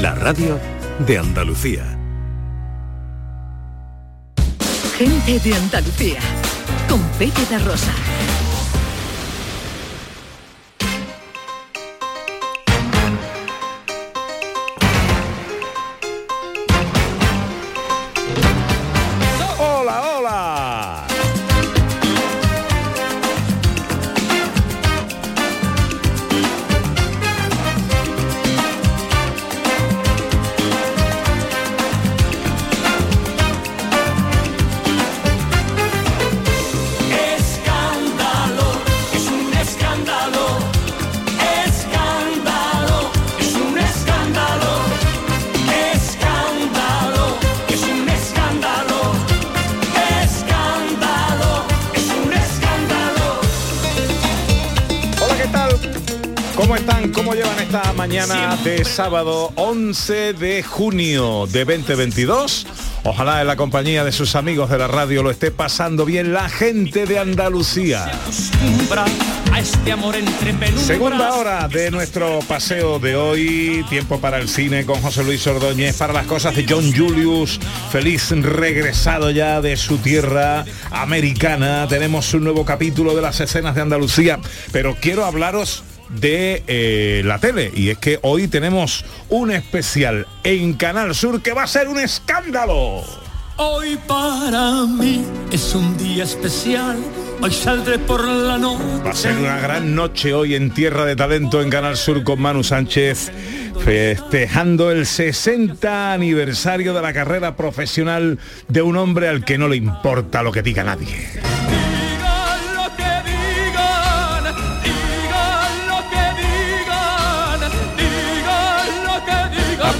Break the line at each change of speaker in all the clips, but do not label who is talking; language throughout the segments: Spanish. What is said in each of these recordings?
la radio de Andalucía.
Gente de Andalucía, con Pepe Rosa.
De sábado 11 de junio de 2022? Ojalá en la compañía de sus amigos de la radio lo esté pasando bien la gente de Andalucía. Segunda hora de nuestro paseo de hoy, tiempo para el cine con José Luis Ordóñez, para las cosas de John Julius, feliz regresado ya de su tierra americana. Tenemos un nuevo capítulo de las escenas de Andalucía, pero quiero hablaros de eh, la tele y es que hoy tenemos un especial en Canal Sur que va a ser un escándalo.
Hoy para mí es un día especial. Hoy saldré por la noche.
Va a ser una gran noche hoy en Tierra de Talento en Canal Sur con Manu Sánchez, festejando el 60 aniversario de la carrera profesional de un hombre al que no le importa lo que diga nadie.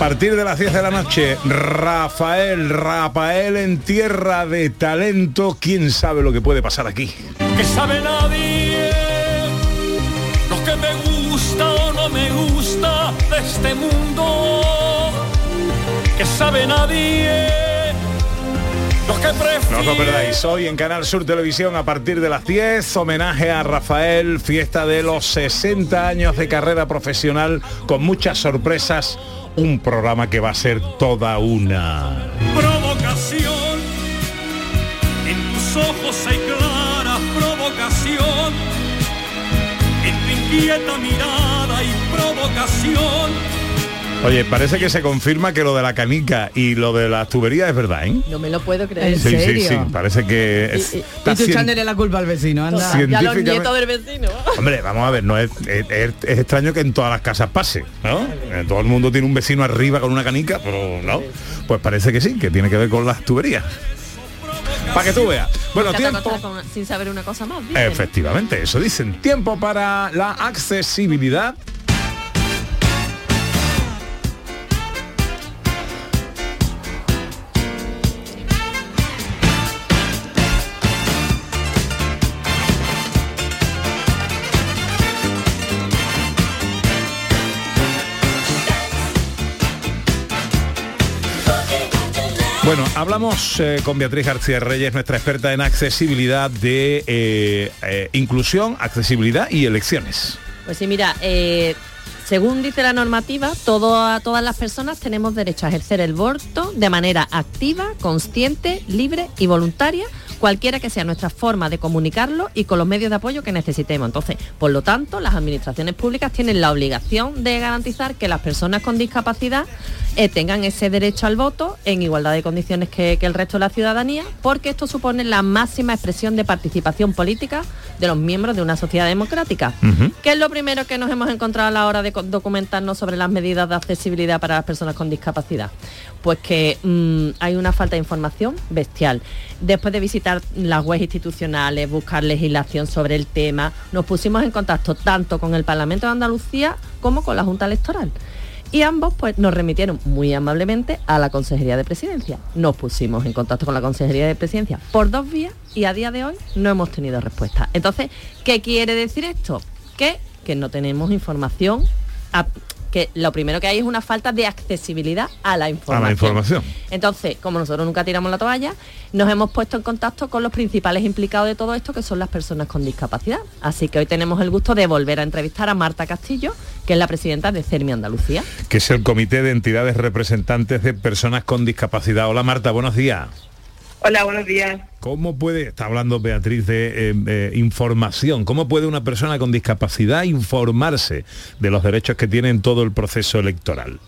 Partir de las 10 de la noche, Rafael, Rafael en Tierra de Talento, quién sabe lo que puede pasar aquí.
que sabe nadie lo que me gusta o no me gusta de este mundo que sabe nadie que
No os lo perdáis, hoy en Canal Sur Televisión a partir de las 10, homenaje a Rafael, fiesta de los 60 años de carrera profesional con muchas sorpresas, un programa que va a ser toda una...
provocación. En tus ojos hay clara provocación. En tu inquieta mirada hay provocación
Oye, parece que se confirma que lo de la canica y lo de las tuberías es verdad, ¿eh?
No me lo puedo creer.
Sí, sí, sí, parece que es-
Y- y-
está
Y tú echándole la culpa al vecino, anda.
Ya los
científicamente-
nietos del vecino.
Hombre, vamos a ver, no es, es- es- extraño que en todas las casas pase, ¿no? Eh, Todo el mundo tiene un vecino arriba con una canica, pero no. Pues parece que sí, que tiene que ver con las tuberías. Para que tú veas. Bueno, tiempo.
con- sin saber una cosa más.
Efectivamente, eso dicen. Tiempo para la accesibilidad. Bueno, hablamos eh, con Beatriz García Reyes, nuestra experta en accesibilidad de eh, eh, inclusión, accesibilidad y elecciones.
Pues sí, mira, según dice la normativa, todo- todas las personas tenemos derecho a ejercer el voto de manera activa, consciente, libre y voluntaria, cualquiera que sea nuestra forma de comunicarlo y con los medios de apoyo que necesitemos. Entonces, por lo tanto, las administraciones públicas tienen la obligación de garantizar que las personas con discapacidad eh, tengan ese derecho al voto en igualdad de condiciones que, que el resto de la ciudadanía, porque esto supone la máxima expresión de participación política de los miembros de una sociedad democrática. ¿Qué es lo primero que nos hemos encontrado a la hora de documentarnos sobre las medidas de accesibilidad para las personas con discapacidad? Pues que mm, hay una falta de información bestial. Después de visitar las webs institucionales, buscar legislación sobre el tema, nos pusimos en contacto tanto con el Parlamento de Andalucía como con la Junta Electoral. Y ambos pues nos remitieron muy amablemente a la Consejería de Presidencia. Nos pusimos en contacto con la Consejería de Presidencia por dos vías y a día de hoy no hemos tenido respuesta. Entonces, ¿qué quiere decir esto? Que, que no tenemos información que lo primero que hay es una falta de accesibilidad a la
A
información.
la información.
Entonces, como nosotros nunca tiramos la toalla, nos hemos puesto en contacto con los principales implicados de todo esto, que son las personas con discapacidad. Así que hoy tenemos el gusto de volver a entrevistar a Marta Castillo, que es la presidenta de CERMI Andalucía.
que es el Comité de Entidades Representantes de Personas con Discapacidad. Hola Marta, buenos días.
Hola, buenos días.
¿Cómo puede, está hablando Beatriz de eh, eh, información, cómo puede una persona con discapacidad informarse de los derechos que tiene en todo el proceso electoral?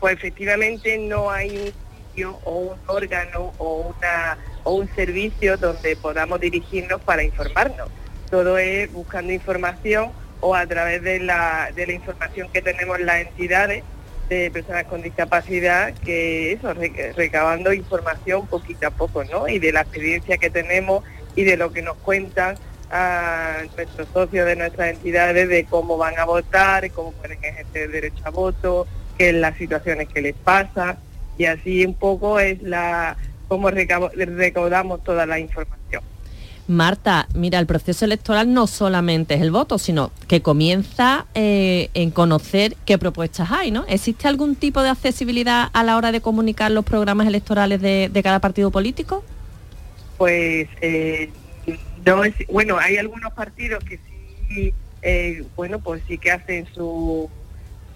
Pues efectivamente no hay un sitio o un órgano o, una, o un servicio donde podamos dirigirnos para informarnos. Todo es buscando información o a través de la, de la información que tenemos las entidades de personas con discapacidad, que eso, re- recabando información poquito a poco, ¿no? Y de la experiencia que tenemos y de lo que nos cuentan a nuestros socios de nuestras entidades de cómo van a votar, cómo pueden ejercer el derecho a voto, qué es las situaciones que les pasa y así un poco es la cómo recaudamos toda la información.
Marta, mira, el proceso electoral no solamente es el voto, sino que comienza eh, en conocer qué propuestas hay, ¿no? ¿Existe algún tipo de accesibilidad a la hora de comunicar los programas electorales de, cada partido político?
Pues eh, no es, bueno, hay algunos partidos que sí, eh, bueno, pues sí que hacen su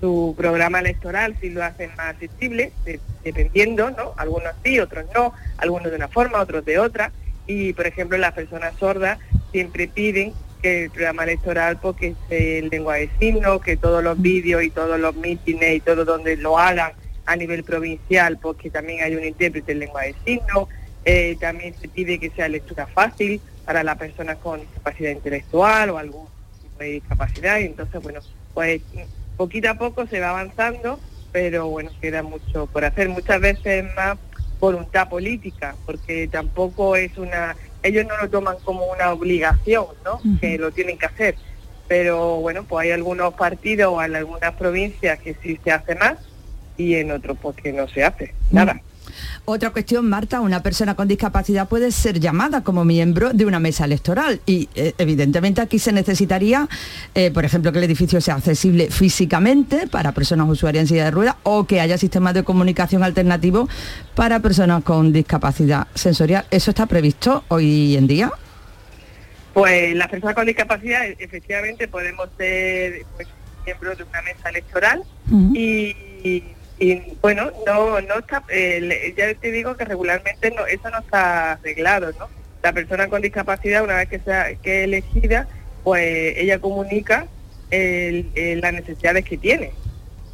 su programa electoral, sí lo hacen más accesible, de- dependiendo, ¿no? Algunos sí, otros no, algunos de una forma, otros de otra. Y, por ejemplo, las personas sordas siempre piden que el programa electoral porque esté en lengua de signos, que todos los vídeos y todos los mítines y todo donde lo hagan a nivel provincial, porque también hay un intérprete en lengua de signos. Eh, también se pide que sea lectura fácil para las personas con discapacidad intelectual o algún tipo de discapacidad. Y entonces, bueno, pues poquito a poco se va avanzando, pero bueno, queda mucho por hacer. Muchas veces más voluntad política, porque tampoco es una, ellos no lo toman como una obligación, ¿no? Que lo tienen que hacer. Pero bueno, pues hay algunos partidos o en algunas provincias que sí se hace más y en otros pues que no se hace nada.
Otra cuestión, Marta, una persona con discapacidad puede ser llamada como miembro de una mesa electoral y eh, evidentemente aquí se necesitaría, eh, por ejemplo, que el edificio sea accesible físicamente para personas usuarias en silla de ruedas o que haya sistemas de comunicación alternativos para personas con discapacidad sensorial. ¿Eso está previsto hoy en día?
Pues las personas con discapacidad e- efectivamente podemos ser pues, miembros de una mesa electoral y, y, bueno, no, no está, eh, ya te digo que regularmente no, eso no está arreglado, ¿no? La persona con discapacidad una vez que sea que elegida, pues ella comunica las necesidades que tiene.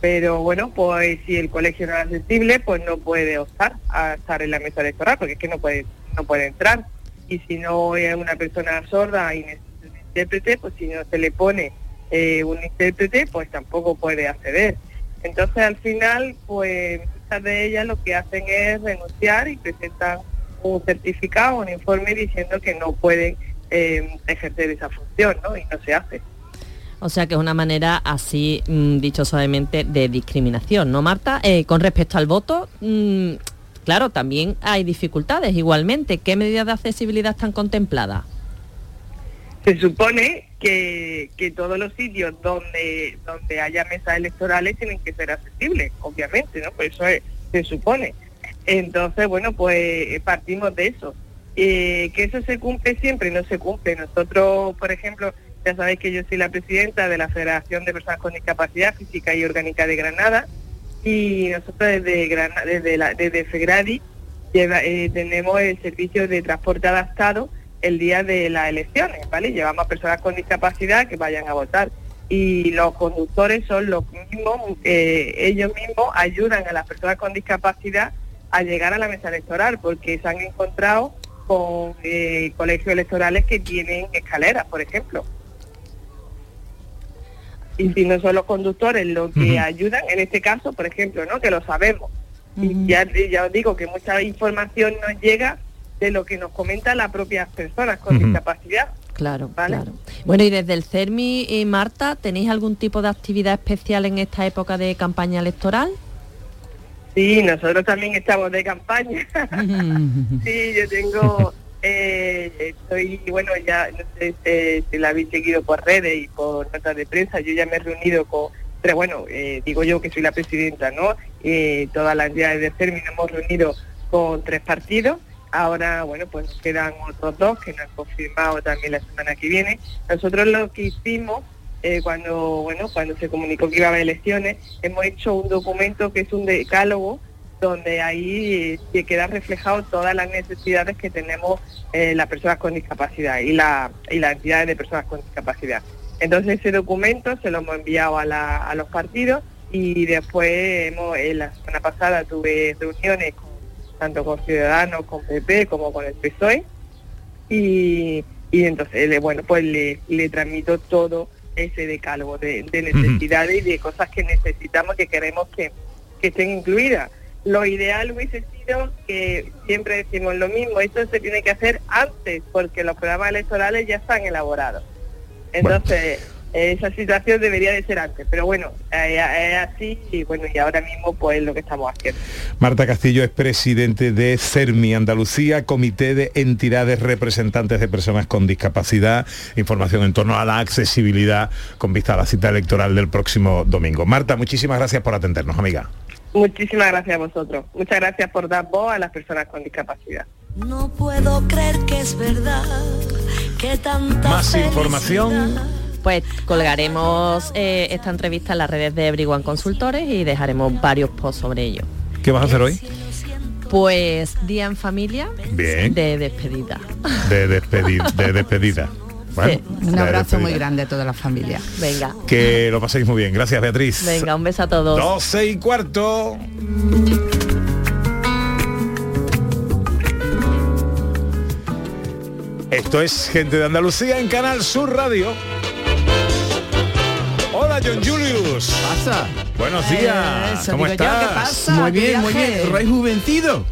Pero bueno, pues si el colegio no es accesible, pues no puede optar a estar en la mesa electoral, porque es que no puede, no puede entrar. Y si no es una persona sorda y necesita un intérprete, pues si no se le pone eh, un intérprete, pues tampoco puede acceder. Entonces al final, pues muchas de ellas lo que hacen es renunciar y presentan un certificado, un informe diciendo que no pueden eh, ejercer esa función, ¿no? Y no se hace.
O sea que es una manera así, mm, dicho suavemente, de discriminación, ¿no, Marta? Eh, con respecto al voto, mm, claro, también hay dificultades igualmente. ¿Qué medidas de accesibilidad están contempladas?
Se supone que, que todos los sitios donde donde haya mesas electorales tienen que ser accesibles, obviamente, ¿no? Pues eso es- se supone. Entonces, bueno, pues partimos de eso. Eh, que eso se cumple siempre, no se cumple. Nosotros, por ejemplo, ya sabéis que yo soy la presidenta de la Federación de Personas con Discapacidad Física y Orgánica de Granada y nosotros desde, Grana- desde, la, desde FEGRADI eh, tenemos el servicio de transporte adaptado el día de las elecciones, ¿vale? Llevamos a personas con discapacidad que vayan a votar y los conductores son los mismos, eh, ellos mismos ayudan a las personas con discapacidad a llegar a la mesa electoral porque se han encontrado con eh, colegios electorales que tienen escaleras, por ejemplo. Y si no son los conductores los que ayudan, en este caso, por ejemplo, ¿no? Que lo sabemos. Y ya, ya os digo que mucha información nos llega de lo que nos comentan las propias personas con discapacidad.
Claro,
Vale.
claro. Bueno, y desde el CERMI y Marta, ¿tenéis algún tipo de actividad especial en esta época de campaña electoral?
Sí, nosotros también estamos de campaña. sí, yo tengo, eh, estoy, bueno, ya no sé eh, si la habéis seguido por redes y por notas de prensa, yo ya me he reunido con pero bueno, eh, digo yo que soy la presidenta, ¿no? Eh, todas las entidades de CERMI nos hemos reunido con tres partidos, ahora, bueno, pues nos quedan otros dos que nos han confirmado también la semana que viene. Nosotros lo que hicimos eh, cuando, bueno, cuando se comunicó que iba a haber elecciones, hemos hecho un documento que es un decálogo donde ahí se queda reflejado todas las necesidades que tenemos eh, las personas con discapacidad y, la, y las entidades de personas con discapacidad. Entonces ese documento se lo hemos enviado a, la- a los partidos y después hemos, eh, la semana pasada tuve reuniones con- tanto con Ciudadanos, con PP como con el PSOE y, y entonces bueno pues le, le transmito todo ese decálogo de, de necesidades y de cosas que necesitamos que queremos que, que estén incluidas. Lo ideal hubiese sido que siempre decimos lo mismo, esto se tiene que hacer antes porque los programas electorales ya están elaborados. Entonces, esa situación debería de ser antes, pero bueno, eh, es así y bueno, y ahora mismo pues es lo que estamos haciendo.
Marta Castillo es presidente de CERMI Andalucía, Comité de Entidades Representantes de Personas con Discapacidad. Información en torno a la accesibilidad con vista a la cita electoral del próximo domingo. Marta, muchísimas gracias por atendernos, amiga.
Muchísimas gracias a vosotros. Muchas gracias por dar voz a las personas con discapacidad.
No puedo creer que es verdad que tanta
Más información.
Pues colgaremos eh, esta entrevista en las redes de Everyone Consultores y dejaremos varios posts sobre ello.
¿Qué vas a hacer hoy?
Pues día en familia
Bien.
de despedida.
De, despedi- de despedida. Bueno,
Sí.
Un abrazo muy grande a toda la familia.
Venga,
Que lo paséis muy bien. Gracias, Beatriz.
venga, un beso a todos.
12 y cuarto. Esto es Gente de Andalucía en Canal Sur Radio. Hola, John Julius.
pasa?
Buenos días.
Eso,
¿Cómo
yo,
estás?
¿qué pasa?
Muy
¿Qué
bien, muy bien. Rejuvencido.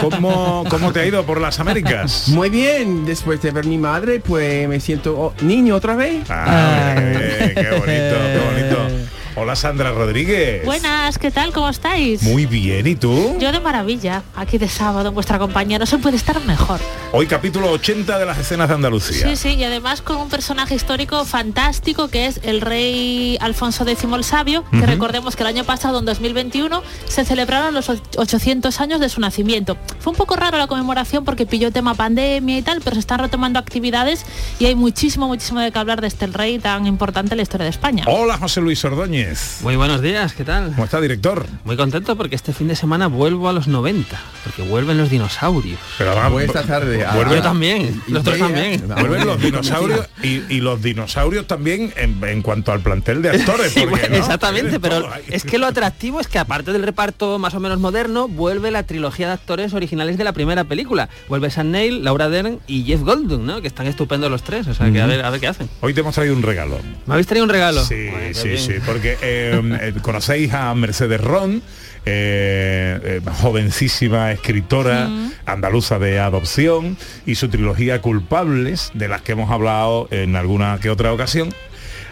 ¿Cómo, ¿Cómo te ha ido por las Américas?
Muy bien. Después de ver mi madre, pues me siento oh, niño otra vez.
Ah, qué, bonito, qué bonito. Hola, Sandra Rodríguez.
Buenas, ¿qué tal? ¿Cómo estáis?
Muy bien, ¿y tú?
Yo de maravilla, aquí de sábado en vuestra compañía, no se puede estar mejor.
Hoy capítulo 80 de las escenas de Andalucía.
Sí, sí, y además con un personaje histórico fantástico que es el rey Alfonso X el Sabio, que recordemos que el año pasado, en 2021, se celebraron los och- 800 años de su nacimiento. Fue un poco raro la conmemoración porque pilló tema pandemia y tal, pero se están retomando actividades y hay muchísimo, muchísimo de qué hablar de este rey tan importante en la historia de España.
Hola, José Luis Ordóñez.
Muy buenos días, ¿qué tal?
¿Cómo está, director?
Muy contento porque este fin de semana vuelvo a los 90, porque vuelven los dinosaurios.
Pero vamos,
esta tarde. a-
Vuelve
Yo también,
y-
los otros
y-
también.
Ah,
Vuelven los dinosaurios y, y los dinosaurios también en, en cuanto al plantel de actores.
Sí,
porque,
bueno,
¿no?
Exactamente, pero es que lo atractivo es que aparte del reparto más o menos moderno, vuelve la trilogía de actores originales de la primera película. Vuelve Sam Neill, Laura Dern y Jeff Goldblum, ¿no? Que están estupendos los tres, o sea, que a ver, a ver qué hacen.
Hoy te hemos traído un regalo.
¿Me habéis traído un regalo?
Sí,
Bueno,
sí,
bien.
sí, porque eh, eh, conocéis a Mercedes Ron, eh, eh, jovencísima escritora andaluza de adopción y su trilogía Culpables, de las que hemos hablado en alguna que otra ocasión.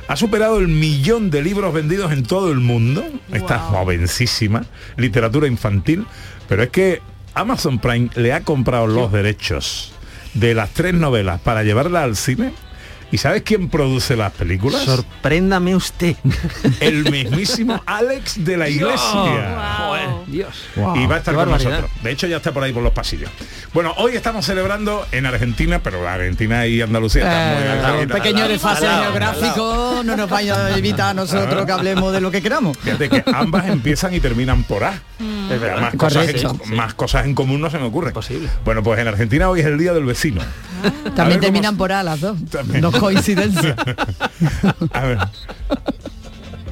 Ha superado el millón de libros vendidos en todo el mundo. Está jovencísima, literatura infantil, pero es que Amazon Prime le ha comprado los derechos de las tres novelas para llevarla al cine. ¿Y sabes quién produce las películas?
Sorpréndame usted.
el mismísimo Alex de la Iglesia.
Joder, Dios.
Y va a estar
Qué
con
barbaridad.
nosotros. De hecho, ya está por ahí por los pasillos. Bueno, hoy estamos celebrando en Argentina, pero Argentina y Andalucía están muy
Eh, un pequeño desfase geográfico no nos vaya a evitar a nosotros que hablemos de lo que queramos.
Fíjate que ambas empiezan y terminan por A.
Es verdad.
Más cosas, en, más cosas en común no se me ocurre.
Posible.
Bueno, pues en Argentina hoy es el día del vecino.
También
cómo-
terminan por A las dos.
También.
No coincidencia.
A ver.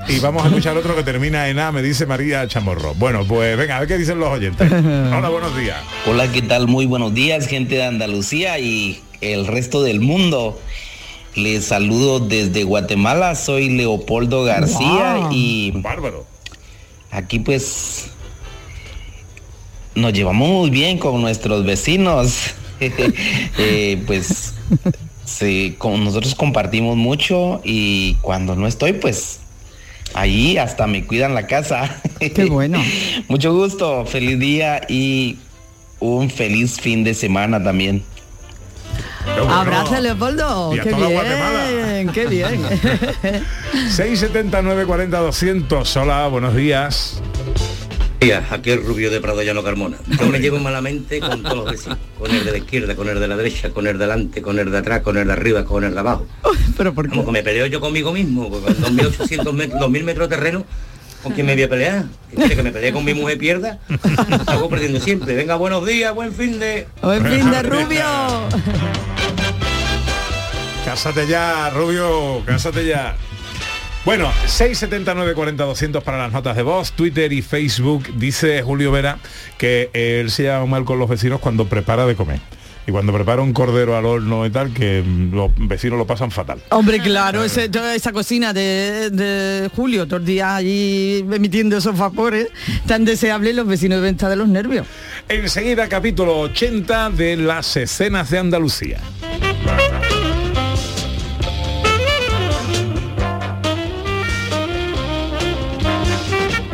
Y vamos a escuchar otro que termina en A, me dice María Chamorro. Bueno, pues venga, a ver qué dicen los oyentes. Hola, buenos días.
Hola, ¿qué tal? Muy buenos días, gente de Andalucía y el resto del mundo. Les saludo desde Guatemala, soy Leopoldo García
Wow.
y
Bárbaro.
aquí pues nos llevamos muy bien con nuestros vecinos. Eh, pues sí, con nosotros compartimos mucho y cuando no estoy pues ahí hasta me cuidan la casa.
Qué bueno.
Mucho gusto, feliz día y un feliz fin de semana también.
Abrazo, Leopoldo.
Y a
Qué
toda
bien,
Guatemala.
qué bien.
679 40 200. Hola, buenos días.
Días, aquí el rubio de Prado Llano Carmona. Yo me llevo malamente con todos los vecinos. Con el de la izquierda, con el de la derecha, con el de delante, con el de atrás, con el de arriba, con el de abajo.
Pero por
Como que me peleo yo conmigo mismo, con 2.800 metros, 2.000 metros de terreno, ¿con quién me voy a pelear? ¿Qué quiere que me pelee con mi mujer pierda? Salgo perdiendo siempre. Venga, buenos días, buen fin de...
Buen fin de rubio.
Cásate ya, Rubio, cásate ya. Bueno, 679 40 200 para las notas de voz, Twitter y Facebook. Dice Julio Vera que él se lleva mal con los vecinos cuando prepara de comer. Y cuando prepara un cordero al horno y tal, que los vecinos lo pasan fatal.
Hombre, claro, ese- toda esa cocina de, de Julio, todos los días allí emitiendo esos vapores tan deseables, los vecinos deben estar de los nervios.
Enseguida, capítulo 80 de las escenas de Andalucía.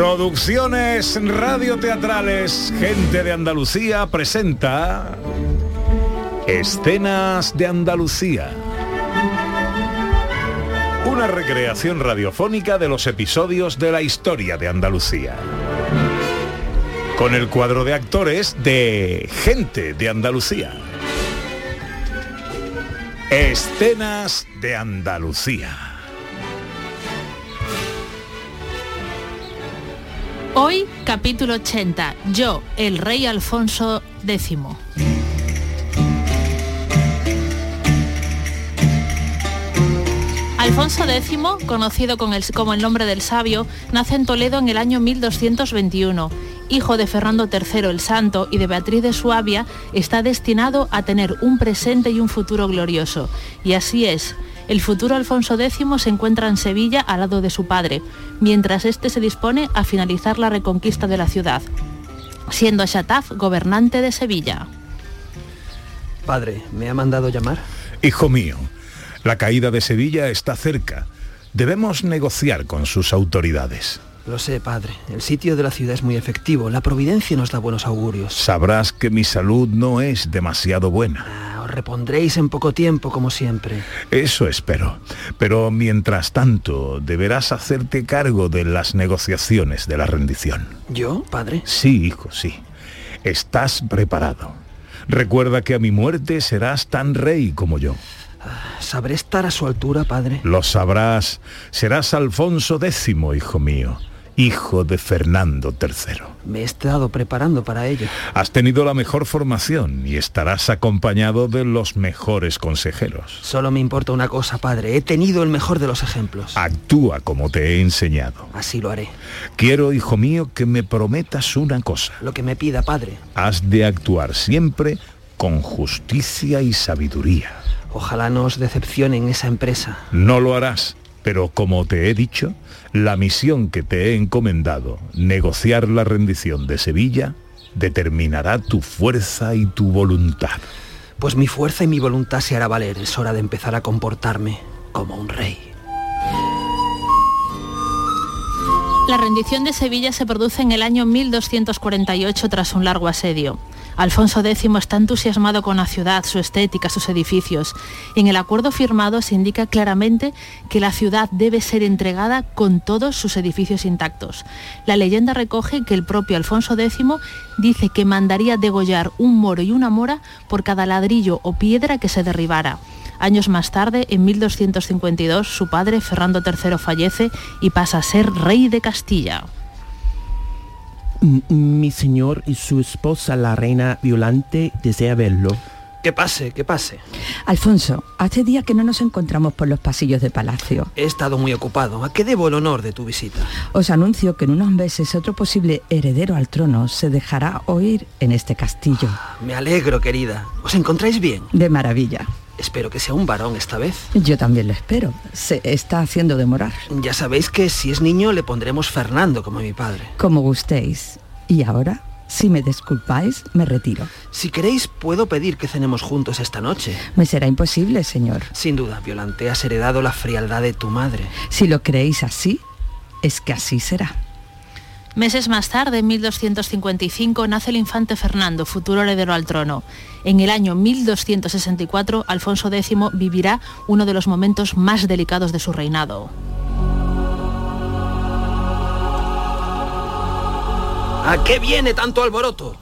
Producciones radioteatrales Gente de Andalucía presenta Escenas de Andalucía. Una recreación radiofónica de los episodios de la historia de Andalucía. Con el cuadro de actores de Gente de Andalucía. Escenas de Andalucía.
Hoy, capítulo 80. Yo, el rey Alfonso X. Alfonso X, conocido con el- como el nombre del sabio, nace en Toledo en el año 1221. Hijo de Fernando III el Santo y de Beatriz de Suabia, está destinado a tener un presente y un futuro glorioso. Y así es. El futuro Alfonso X se encuentra en Sevilla al lado de su padre, mientras éste se dispone a finalizar la reconquista de la ciudad, siendo Chataf gobernante de Sevilla.
Padre, ¿me ha mandado llamar?
Hijo mío, la caída de Sevilla está cerca. Debemos negociar con sus autoridades.
Lo sé, padre. El sitio de la ciudad es muy efectivo. La providencia nos da buenos augurios.
Sabrás que mi salud no es demasiado buena.
Ah, Os repondréis en poco tiempo, como siempre.
Eso espero. Pero mientras tanto, deberás hacerte cargo de las negociaciones de la rendición.
¿Yo, padre?
Sí, hijo, sí. Estás preparado. Recuerda que a mi muerte serás tan rey como yo.
¿Sabré estar a su altura, padre?
Lo sabrás. Serás Alfonso X, hijo mío, hijo de Fernando III.
Me he estado preparando para ello.
Has tenido la mejor formación y estarás acompañado de los mejores consejeros.
Solo me importa una cosa, padre. He tenido el mejor de los ejemplos.
Actúa como te he enseñado.
Así lo haré.
Quiero, hijo mío, que me prometas una cosa.
Lo que me pida, padre.
Has de actuar siempre con justicia y sabiduría.
Ojalá no os decepcionen esa empresa.
No lo harás, pero como te he dicho, la misión que te he encomendado, negociar la rendición de Sevilla, determinará tu fuerza y tu voluntad.
Pues mi fuerza y mi voluntad se hará valer. Es hora de empezar a comportarme como un rey.
La rendición de Sevilla se produce en el año 1248 tras un largo asedio. Alfonso X está entusiasmado con la ciudad, su estética, sus edificios. En el acuerdo firmado se indica claramente que la ciudad debe ser entregada con todos sus edificios intactos. La leyenda recoge que el propio Alfonso X dice que mandaría degollar un moro y una mora por cada ladrillo o piedra que se derribara. Años más tarde, en 1252, su padre, Fernando III, fallece y pasa a ser rey de Castilla.
Mi señor y su esposa, la reina Violante, desea verlo.
Que pase, que pase.
Alfonso, hace días que no nos encontramos por los pasillos de palacio.
He estado muy ocupado. ¿A qué debo el honor de tu visita?
Os anuncio que en unos meses otro posible heredero al trono se dejará oír en este castillo.
Me alegro, querida. ¿Os encontráis bien?
De maravilla.
Espero que sea un varón esta vez.
Yo también lo espero. Se está haciendo demorar.
Ya sabéis que si es niño le pondremos Fernando como mi padre.
Como gustéis. Y ahora, si me disculpáis, me retiro.
Si queréis, puedo pedir que cenemos juntos esta noche.
Me será imposible, señor.
Sin duda, Violante, has heredado la frialdad de tu madre.
Si lo creéis así, es que así será.
Meses más tarde, en 1255, nace el infante Fernando, futuro heredero al trono. En el año 1264, Alfonso X vivirá uno de los momentos más delicados de su reinado.
¿A qué viene tanto alboroto?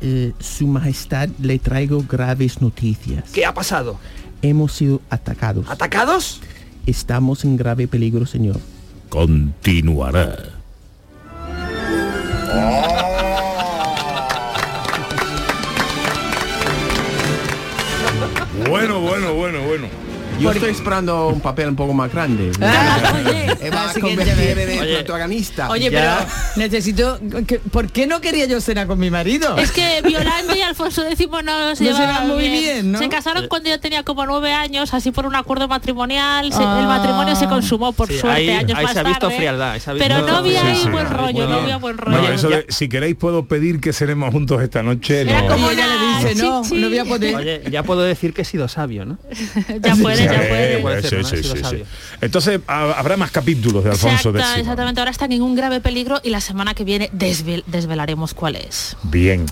Eh, su Majestad, le traigo graves noticias.
¿Qué ha pasado?
Hemos sido atacados.
¿Atacados?
Estamos en grave peligro, señor.
Continuará. Bueno,
Yo estoy esperando un papel un poco más grande. Me va a convertir en el protagonista.
Oye, pero necesito... que- ¿Por qué no quería yo cenar con mi marido?
Es que Violante y Alfonso X no se
No se
llevaban
llevan muy bien, ¿no?
Se casaron cuando yo tenía como nueve años, así por un acuerdo matrimonial. se-
Ah.
el matrimonio se consumó por
Sí,
suerte
ahí-
años
ahí
más
se ha visto
tarde.
frialdad, ahí se ha visto-
Pero no había
Sí,
ahí
sí.
buen rollo, no había buen rollo.
No, eso de, si queréis puedo pedir que cenemos juntos esta noche.
Era
no.
como
Y ella le dice, no, no voy a poder.
Oye, ya puedo decir que he sido sabio, ¿no?
ya puede, ya puede.
Entonces ha- habrá más capítulos de Alfonso
Exacta-
X.
exactamente, ahora están en un grave peligro y la semana que viene desvel- desvelaremos cuál es.
Bien.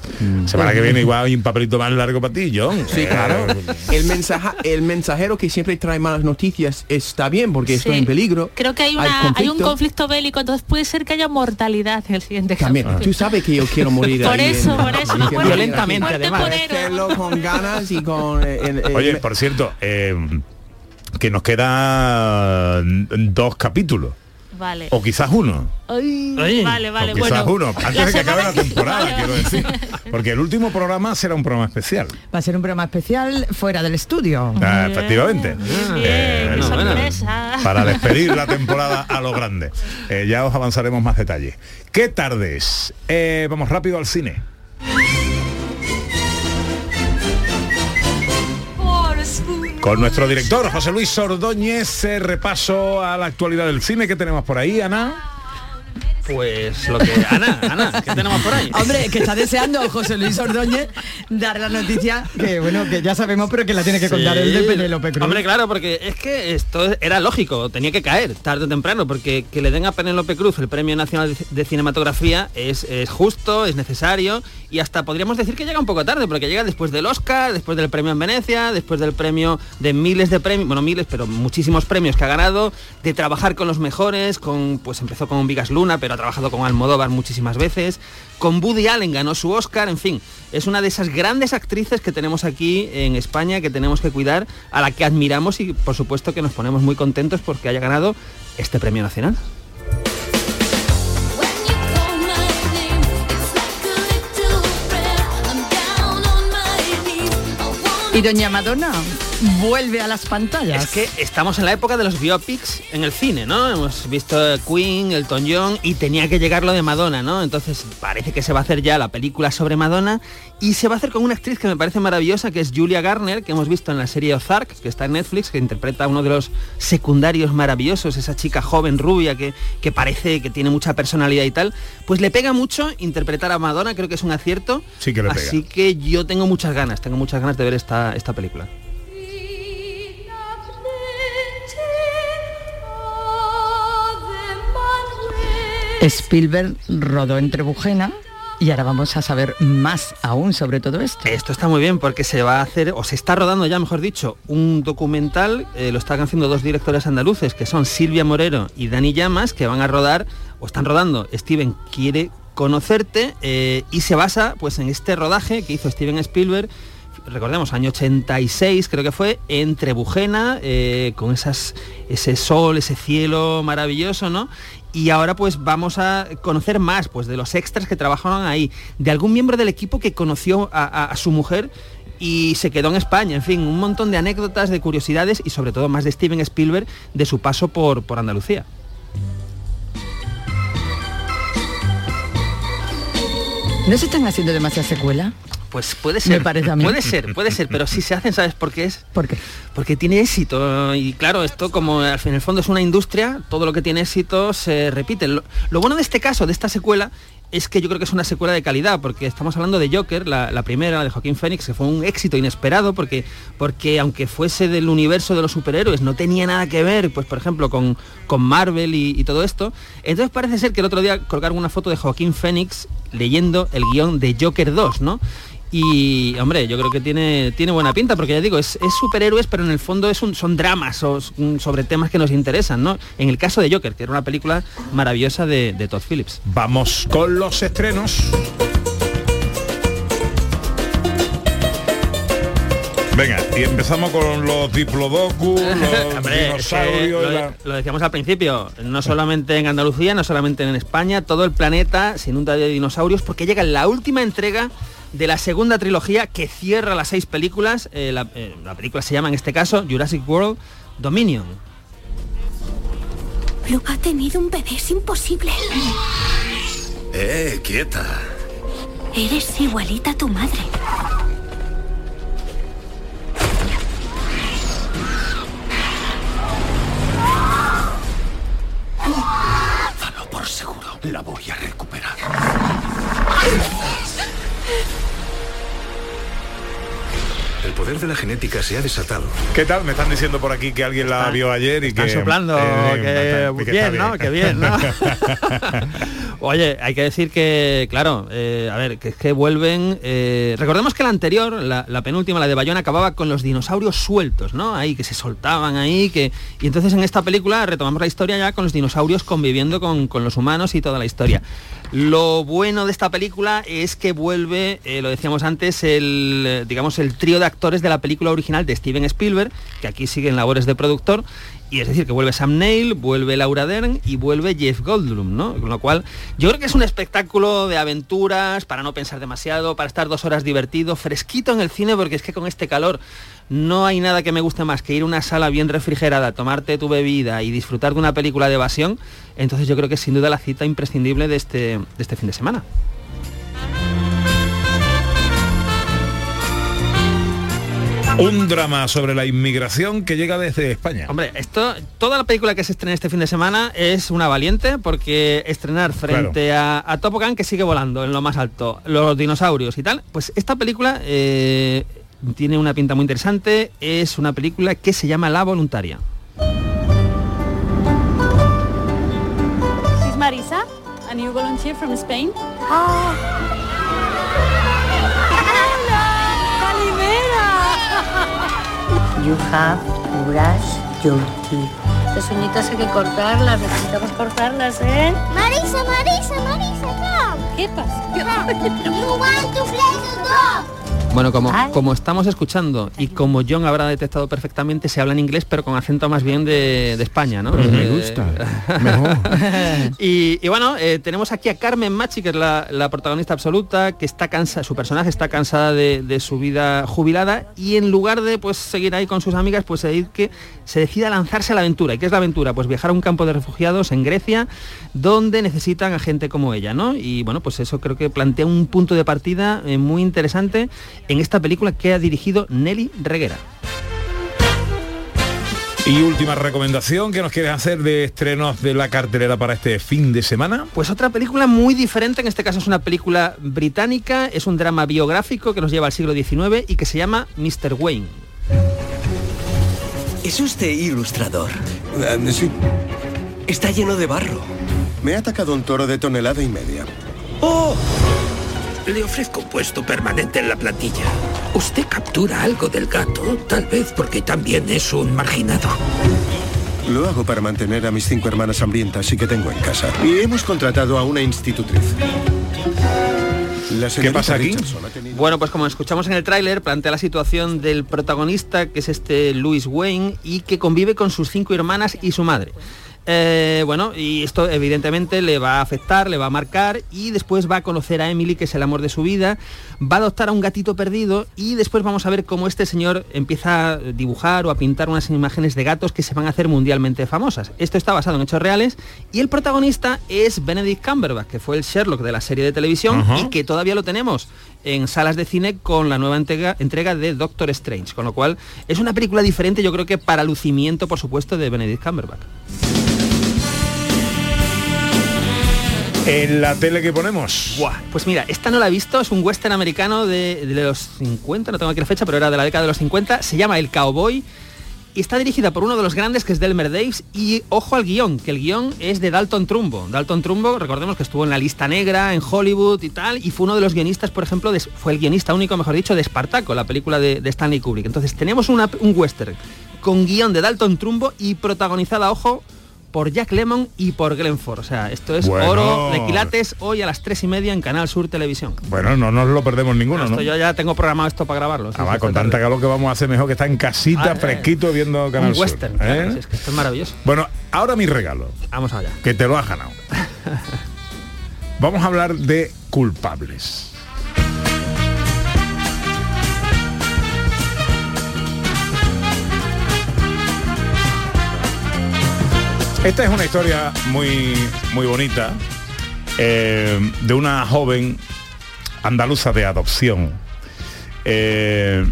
Semana que viene igual hay un papelito más largo para ti, John.
Sí,
Eh,
claro. El, mensaje, el mensajero que siempre trae malas noticias está bien porque estoy en peligro.
Creo que hay, una, hay, un
conflicto.
bélico, entonces puede ser que haya mortalidad en el siguiente
También,
capítulo.
tú sabes que yo quiero morir
Por
ahí
eso,
en-
por eso, no
Violentamente, además.
Con ganas y con... eh, el- el-
Oye, por cierto, eh, que nos quedan dos capítulos.
Vale.
O quizás uno.
Ay,
Ay.
vale, vale,
o quizás
bueno.
uno. Antes de que acabe la temporada,
vale,
quiero decir. Porque el último programa será un programa especial.
Va a ser un programa especial fuera del estudio.
Ah, efectivamente.
Bien,
Eh, bueno, para despedir la temporada a lo grande. Eh, ya os avanzaremos más detalles. ¿Qué tardes? Eh, vamos rápido al cine. Con nuestro director José Luis Ordóñez, eh, repaso a la actualidad del cine que tenemos por ahí, Ana.
Pues lo que... Ana, Ana, ¿qué tenemos por ahí?
Hombre, que está deseando José Luis Ordóñez dar la noticia que bueno, que ya sabemos, pero que la tiene que contar el de. Penélope Cruz.
Hombre, claro, porque es que esto era lógico, tenía que caer tarde o temprano, porque que le den a Penélope Cruz el Premio Nacional de- de Cinematografía es, es justo, es necesario y hasta podríamos decir que llega un poco tarde, porque llega después del Oscar, después del premio en Venecia, después del premio de miles de premios, bueno, miles, pero muchísimos premios que ha ganado, de trabajar con los mejores, con pues empezó con Vigas Luna, pero ha trabajado con Almodóvar muchísimas veces, con Woody Allen ganó su Oscar, en fin, es una de esas grandes actrices que tenemos aquí en España que tenemos que cuidar, a la que admiramos y por supuesto que nos ponemos muy contentos porque haya ganado este premio nacional.
Y doña Madonna vuelve a las pantallas.
Es que estamos en la época de los biopics en el cine, ¿no? Hemos visto Queen, Elton John y tenía que llegar lo de Madonna, ¿no? Entonces parece que se va a hacer ya la película sobre Madonna y se va a hacer con una actriz que me parece maravillosa, que es Julia Garner, que hemos visto en la serie Ozark, que está en Netflix, que interpreta a uno de los secundarios maravillosos, esa chica joven, rubia, que, que parece que tiene mucha personalidad y tal. Pues le pega mucho interpretar a Madonna, creo que es un acierto.
Sí que le pega.
Así que yo tengo muchas ganas, tengo muchas ganas de ver esta, esta película.
Spielberg rodó en Trebujena Y ahora vamos a saber más aún sobre todo esto.
Esto está muy bien porque se va a hacer, o se está rodando ya, mejor dicho, un documental, eh, lo están haciendo dos directores andaluces, que son Silvia Morero y Dani Llamas, que van a rodar, o están rodando, Steven quiere conocerte, eh, y se basa pues en este rodaje que hizo Steven Spielberg recordemos, año 86 creo que fue, en Trebujena, eh, con esas, ese sol, ese cielo maravilloso, ¿no? Y ahora pues vamos a conocer más pues, de los extras que trabajaron ahí, de algún miembro del equipo que conoció a, su mujer y se quedó en España. En fin, un montón de anécdotas, de curiosidades y sobre todo más de Steven Spielberg de su paso por, por Andalucía.
¿No se están haciendo demasiadas secuelas?
Pues puede ser.
Me parece a mí.
Puede ser, puede ser, pero si se hacen, ¿sabes por qué es?
¿Por qué?
Porque tiene éxito. Y claro, esto como al fin en el fondo es una industria, todo lo que tiene éxito se repite. Lo, lo bueno de este caso, de esta secuela, es que yo creo que es una secuela de calidad, porque estamos hablando de Joker, la, primera, de Joaquín Phoenix, que fue un éxito inesperado, porque, porque aunque fuese del universo de los superhéroes, no tenía nada que ver, pues por ejemplo, con, con Marvel y, y todo esto. Entonces parece ser que el otro día colgaron una foto de Joaquín Phoenix leyendo el guion de Joker 2, ¿no? Y hombre, yo creo que tiene, tiene buena pinta, porque ya digo, es, es superhéroes, pero en el fondo es un, son dramas o- sobre temas que nos interesan, ¿no? En el caso de Joker, que era una película maravillosa de, de Todd Phillips.
Vamos con los estrenos. Venga, y empezamos con los diplodocus, los
Hombre,
dinosaurios.
lo,
la-
lo decíamos al principio, no solamente en Andalucía, no solamente en España, todo el planeta se inunda de dinosaurios porque llega la última entrega de la segunda trilogía que cierra las seis películas. Eh, la, eh, la película se llama en este caso Jurassic World Dominion.
Luke ha tenido un bebé, es imposible.
Eh, quieta.
Eres igualita a tu madre.
Dalo por seguro. La voy a recuperar. Poder de la genética se ha desatado.
¿Qué tal? Me están diciendo por aquí que alguien la vio ayer y
Están
que...
soplando, que
bastante-
bien, ¿no? Que bien, ¿no? Oye, hay que decir que, claro, eh, a ver, que es que vuelven... eh, recordemos que la anterior, la, la penúltima, la de Bayona, acababa con los dinosaurios sueltos, ¿no? Ahí, que se soltaban ahí, que... Y entonces en esta película retomamos la historia ya con los dinosaurios conviviendo con, con los humanos y toda la historia. Lo bueno de esta película es que vuelve, eh, lo decíamos antes, el, eh, digamos, el trío de actores de la película original de Steven Spielberg, que aquí siguen labores de productor, y es decir, que vuelve Sam Neill, vuelve Laura Dern y vuelve Jeff Goldblum, ¿no? Con lo cual, yo creo que es un espectáculo de aventuras, para no pensar demasiado, para estar dos horas divertido, fresquito en el cine, porque es que con este calor no hay nada que me guste más que ir a una sala bien refrigerada, tomarte tu bebida y disfrutar de una película de evasión. Entonces yo creo que es sin duda la cita imprescindible de este, de este fin de semana.
Un drama sobre la inmigración que llega desde España.
Hombre, esto, toda la película que se estrena este fin de semana es una valiente porque estrenar frente a, a Top Gun que sigue volando en lo más alto, los dinosaurios y tal, pues esta película eh, tiene una pinta muy interesante, es una película que se llama La Voluntaria.
She's Marisa, a new volunteer from Spain.
You have to brush your teeth.
Las uñitas hay que cortarlas, necesitamos cortarlas, ¿eh?
Marisa, Marisa, Marisa, come.
¿Qué pasa?
You want to play the dog.
Bueno, como, como estamos escuchando y como John habrá detectado perfectamente, se habla en inglés pero con acento más bien de, de España, ¿no?
Me
Eh,
gusta, mejor.
y, y bueno, eh, tenemos aquí a Carmen Machi, que es la, la protagonista absoluta, que está cansada, su personaje está cansada de, de su vida jubilada y en lugar de pues seguir ahí con sus amigas, pues se que se decide a lanzarse a la aventura. ¿Y qué es la aventura? Pues viajar a un campo de refugiados en Grecia, donde necesitan a gente como ella, ¿no? Y bueno, pues eso creo que plantea un punto de partida eh, muy interesante en esta película que ha dirigido Nelly Reguera.
Y última recomendación que nos quieres hacer de estrenos de la cartelera para este fin de semana.
Pues otra película muy diferente, en este caso es una película británica, es un drama biográfico que nos lleva al siglo XIX y que se llama Mr. Wayne.
¿Es usted ilustrador?
Eh, sí.
Está lleno de barro.
Me ha atacado un toro de tonelada y media.
¡Oh!
Le ofrezco un puesto permanente en la plantilla. Usted captura algo del gato, tal vez porque también es un marginado.
Lo hago para mantener a mis cinco hermanas hambrientas y que tengo en casa. Y hemos contratado a una institutriz. Señorita
pasa aquí?
Tenido-
Bueno, pues como escuchamos en el tráiler, plantea la situación del protagonista, que es este Louis Wayne, y que convive con sus cinco hermanas y su madre. Eh, bueno, y esto evidentemente le va a afectar, le va a marcar, y después va a conocer a Emily, que es el amor de su vida, va a adoptar a un gatito perdido, y después vamos a ver cómo este señor empieza a dibujar o a pintar unas imágenes de gatos que se van a hacer mundialmente famosas. Esto está basado en hechos reales, y el protagonista es Benedict Cumberbatch, que fue el Sherlock de la serie de televisión, y que todavía lo tenemos en salas de cine con la nueva entrega, entrega de Doctor Strange, con lo cual es una película diferente, yo creo que para lucimiento, por supuesto, de Benedict Cumberbatch.
En la tele que ponemos.
Buah, pues mira, esta no la he visto, es un western americano de, de los 50, no tengo aquí la fecha, pero era de la década de los 50, se llama El Cowboy y está dirigida por uno de los grandes que es Delmer Daves y ojo al guion, que el guion es de Dalton Trumbo. Dalton Trumbo, recordemos que estuvo en la lista negra, en Hollywood y tal, y fue uno de los guionistas, por ejemplo, fue el guionista único, mejor dicho, de Espartaco, la película de, Stanley Kubrick. Entonces tenemos un western con guion de Dalton Trumbo y protagonizada, ojo, por Jack Lemmon y por Glenn Ford. O sea, esto es
Bueno.
oro de quilates hoy a las tres y media en Canal Sur Televisión.
Bueno, no nos lo perdemos ninguno, ¿no?
Esto yo ya tengo programado esto para grabarlo.
Además,
sí,
con tanta
tarde.
calor que vamos a hacer mejor que estar en casita,
Ah, eh.
fresquito, viendo Canal
Un
Sur,
western,
¿eh?
sí, es que esto es maravilloso.
Bueno, ahora mi regalo,
Vamos allá.
que te lo has ganado. Vamos a hablar de culpables. Esta es una historia muy, muy bonita eh, de una joven andaluza de adopción eh,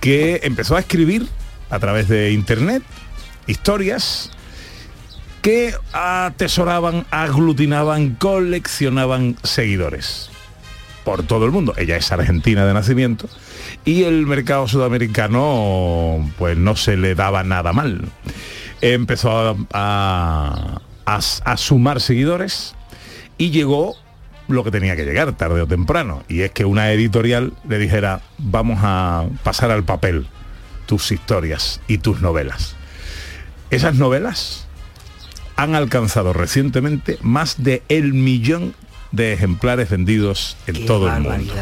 que empezó a escribir a través de internet historias que atesoraban, aglutinaban, coleccionaban seguidores por todo el mundo. Ella es argentina de nacimiento y el mercado sudamericano pues no se le daba nada mal. Empezó a, a- a- a sumar seguidores y llegó lo que tenía que llegar tarde o temprano y es que una editorial le dijera vamos a pasar al papel tus historias y tus novelas. Esas novelas han alcanzado recientemente más de el millón de ejemplares vendidos en todo el mundo.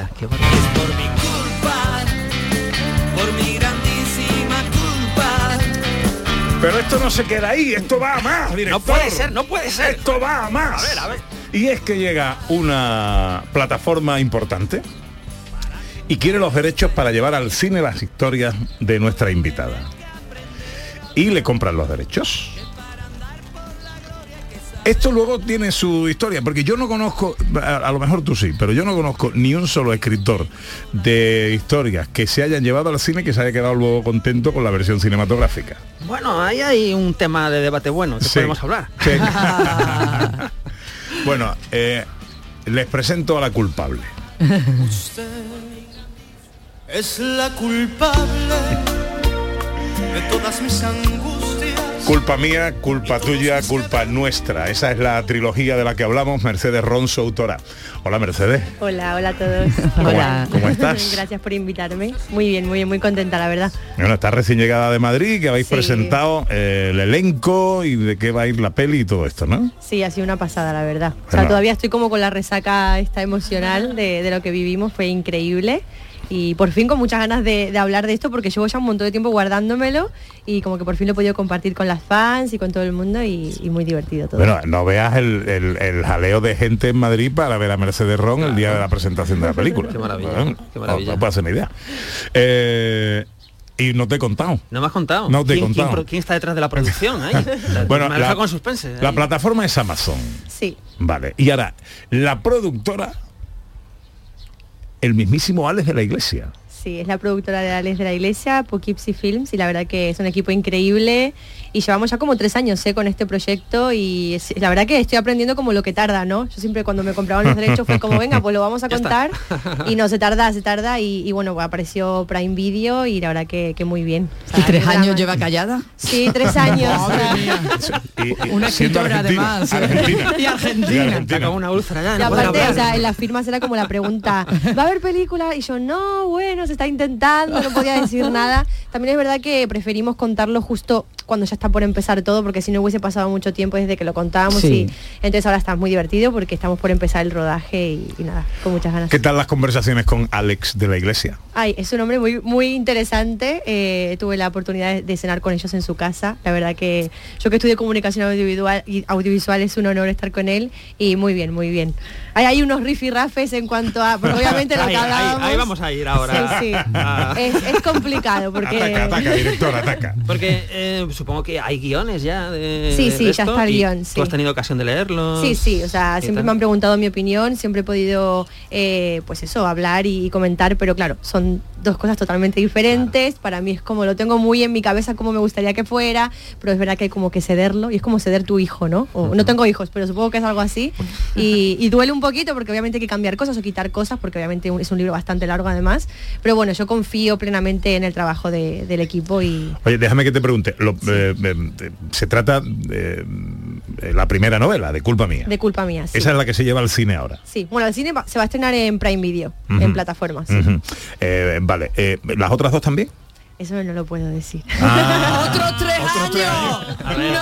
Pero esto no se queda ahí, esto va a más, director.
No puede ser, no puede ser.
Esto va a más.
A ver, a ver.
Y es que llega una plataforma importante y quiere los derechos para llevar al cine las historias de nuestra invitada. Y le compran los derechos. Esto luego tiene su historia, porque yo no conozco, a, a lo mejor tú sí, pero yo no conozco ni un solo escritor de historias que se hayan llevado al cine que se haya quedado luego contento con la versión cinematográfica.
Bueno, ahí hay un tema de debate bueno que
Sí.
podemos hablar.
Sí. bueno, eh, les presento a la culpable.
Usted es la culpable de todas mis angustias.
Culpa mía, culpa tuya, culpa nuestra. Esa es la trilogía de la que hablamos, Mercedes Ronso, autora. Hola Mercedes.
Hola, hola a todos.
Hola. ¿Cómo estás?
Gracias por invitarme. Muy bien, muy bien, muy contenta, la verdad.
Bueno, está recién llegada de Madrid, que habéis
Sí.
presentado eh, el elenco y de qué va a ir la peli y todo esto, ¿no?
Sí, ha sido una pasada, la verdad. O sea, todavía estoy como con la resaca esta emocional de, de lo que vivimos, fue increíble. Y por fin con muchas ganas de, de hablar de esto porque llevo ya un montón de tiempo guardándomelo y como que por fin lo he podido compartir con las fans y con todo el mundo y, y muy divertido todo.
Bueno, no veas el, el- el jaleo de gente en Madrid para ver a Mercedes Ron el día de la presentación de la película.
Qué maravilla, qué maravilla.
No, no puedo hacerme idea. Eh, y no te he contado.
No me has contado.
No te he
¿Quién, quién
contado.
pro- quién está detrás de la producción? ahí?
Bueno,
me
la,
con suspense.
la plataforma es Amazon.
Sí.
Vale. Y ahora, la productora, el mismísimo Alex de la Iglesia.
sí, es la productora de Alex de la Iglesia, Poughkeepsie Films, y la verdad que es un equipo increíble y llevamos ya como tres años ¿eh? con este proyecto y es- la verdad que estoy aprendiendo como lo que tarda, ¿no? Yo siempre cuando me compraban los derechos fue como, venga, pues lo vamos a contar y no, se tarda, se tarda y, y bueno, apareció Prime Video y la verdad que, que muy bien. O sea,
¿Y tres años lleva callada?
Sí, tres años.
Y- y
Una escritora además.
Argentina.
Y Argentina.
Y Argentina.
Está como una úlcera ya.
Y
no puede
aparte,
hablar.
o sea, en las firmas era como la pregunta, ¿va a haber película? Y yo, no, bueno, se está intentando, no podía decir nada. También es verdad que preferimos contarlo justo cuando ya está por empezar todo, porque si no hubiese pasado mucho tiempo desde que lo contábamos
Sí.
y entonces ahora está muy divertido porque estamos por empezar el rodaje y, y nada, con muchas ganas.
¿Qué tal las conversaciones con Alex de la Iglesia?
Ay, es un hombre muy, muy interesante. eh, tuve la oportunidad de, de cenar con ellos en su casa. La verdad que yo que estudié comunicación audiovisual, y audiovisual es un honor estar con él y muy bien, muy bien. Hay, hay unos rifirrafes en cuanto a, porque obviamente lo
Ahí,
que
ahí, vamos a ir ahora.
Sí, sí.
Ah.
Es, es complicado porque.
Ataca, ataca, director, ataca.
Porque eh, supongo que hay guiones ya de
Sí,
de
sí, ya
esto,
está el guion, sí.
¿Tú has tenido ocasión de leerlo?
Sí, sí, o sea,
¿Qué
siempre
tal?
me han preguntado mi opinión, siempre he podido, eh, pues eso, hablar y, y comentar, pero claro, son dos cosas totalmente diferentes. Para mí es como lo tengo muy en mi cabeza como me gustaría que fuera, pero es verdad que hay como que cederlo y es como ceder tu hijo, ¿no? O, no tengo hijos, pero supongo que es algo así. Y, y duele un poquito porque obviamente hay que cambiar cosas o quitar cosas, porque obviamente es un libro bastante largo además. Pero bueno, yo confío plenamente en el trabajo de- del equipo y
Oye, déjame que te pregunte. lo- eh, se trata de eh, la primera novela, de culpa mía.
de culpa mía. Sí.
Esa es la que se lleva al cine ahora.
Sí, bueno, el cine se va a estrenar en Prime Video, en plataformas. sí.
Eh, vale. eh, ¿Las otras dos también?
Eso no lo puedo decir.
Ah.
¡Otros tres años!
A ver.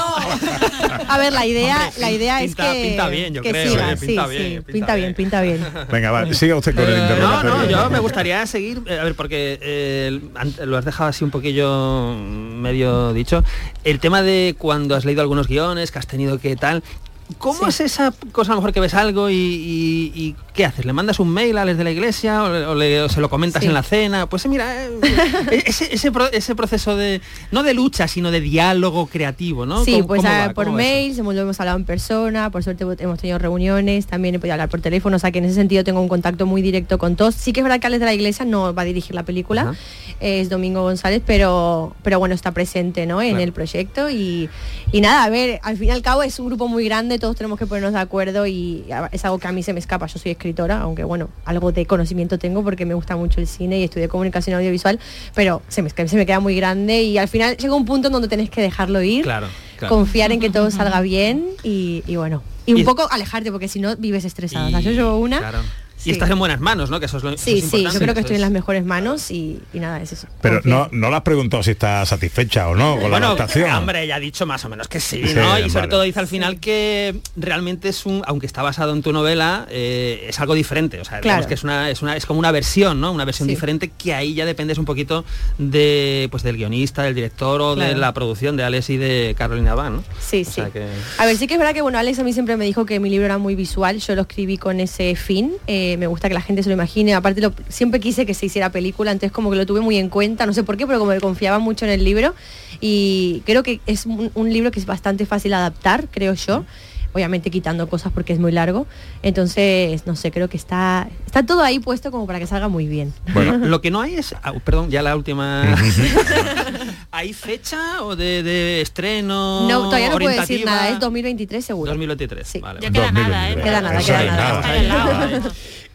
A ver, la idea,
Hombre,
la idea
pinta-
es que
pinta bien, yo
que
creo,
siga,
eh,
sí,
pinta
sí,
bien,
pinta, bien, pinta bien.
Venga, va, siga usted con el
Eh, no,
interrogatorio.
no, yo me gustaría seguir, eh, a ver, porque eh, lo has dejado así un poquillo mm, medio dicho. El tema de cuando has leído algunos guiones, que has tenido que tal. ¿Cómo es esa cosa a lo mejor que ves algo y, y- y qué haces? ¿Le mandas un mail a les de la iglesia o, le- o le- o se lo comentas
Sí.
en la cena? Pues mira, eh, ese, ese, pro- ese proceso de, no de lucha, sino de diálogo creativo, ¿no?
Sí,
¿Cómo-
pues por mail, hemos, lo hemos hablado en persona, por suerte hemos tenido reuniones, también he podido hablar por teléfono, o sea que en ese sentido tengo un contacto muy directo con todos. Sí que es verdad que Alex de la Iglesia no va a dirigir la película,
Ajá.
Es Domingo González, pero, pero bueno, está presente ¿no? en
Claro.
el proyecto y, y nada, a ver, al fin y al cabo es un grupo muy grande, todos tenemos que ponernos de acuerdo y es algo que a mí se me escapa, yo soy escritora, aunque bueno, algo de conocimiento tengo porque me gusta mucho el cine y estudié comunicación audiovisual, pero se me, se me queda muy grande y al final llega un punto en donde tenés que dejarlo ir
Claro, claro.
confiar en que todo salga bien y, y bueno. Y un
Y-
poco alejarte porque si no vives estresada. O sea, yo llevo una.
Claro.
Sí.
Y estás en buenas manos, ¿no? Que eso es lo eso
Sí,
es
sí, yo creo que estoy en las mejores manos y, y nada, es eso.
Pero no, no le has preguntado si está satisfecha o no con la
Bueno,
adaptación.
hombre, ya ha dicho más o menos que sí,
Sí,
¿no? Y sobre
vale.
todo dice al final que realmente es un, aunque está basado en tu novela, eh, es algo diferente. O sea, digamos
Claro.
que es una, es una, es como una versión, ¿no? Una versión
Sí.
diferente que ahí ya dependes un poquito de pues del guionista, del director o de la producción de Alex y de Carolina Van, ¿no?
Sí,
O
sí.
sea que-
A ver, sí que es verdad que bueno, Alex a mí siempre me dijo que mi libro era muy visual, yo lo escribí con ese fin, eh, me gusta que la gente se lo imagine, aparte lo- siempre quise que se hiciera película, entonces como que lo tuve muy en cuenta, no sé por qué, pero como que confiaba mucho en el libro. Y creo que es un, libro que es bastante fácil adaptar, creo yo. Obviamente quitando cosas porque es muy largo. Entonces, no sé, creo que está, está todo ahí puesto como para que salga muy bien.
Bueno, lo que no hay es, ah, perdón, ya la última. ¿Hay fecha o de, de estreno?
No, todavía no puedo decir nada, es 2023 seguro.
2023. Vale,
Ya
vale.
queda nada, ¿eh?
Queda nada,
Eso
queda nada.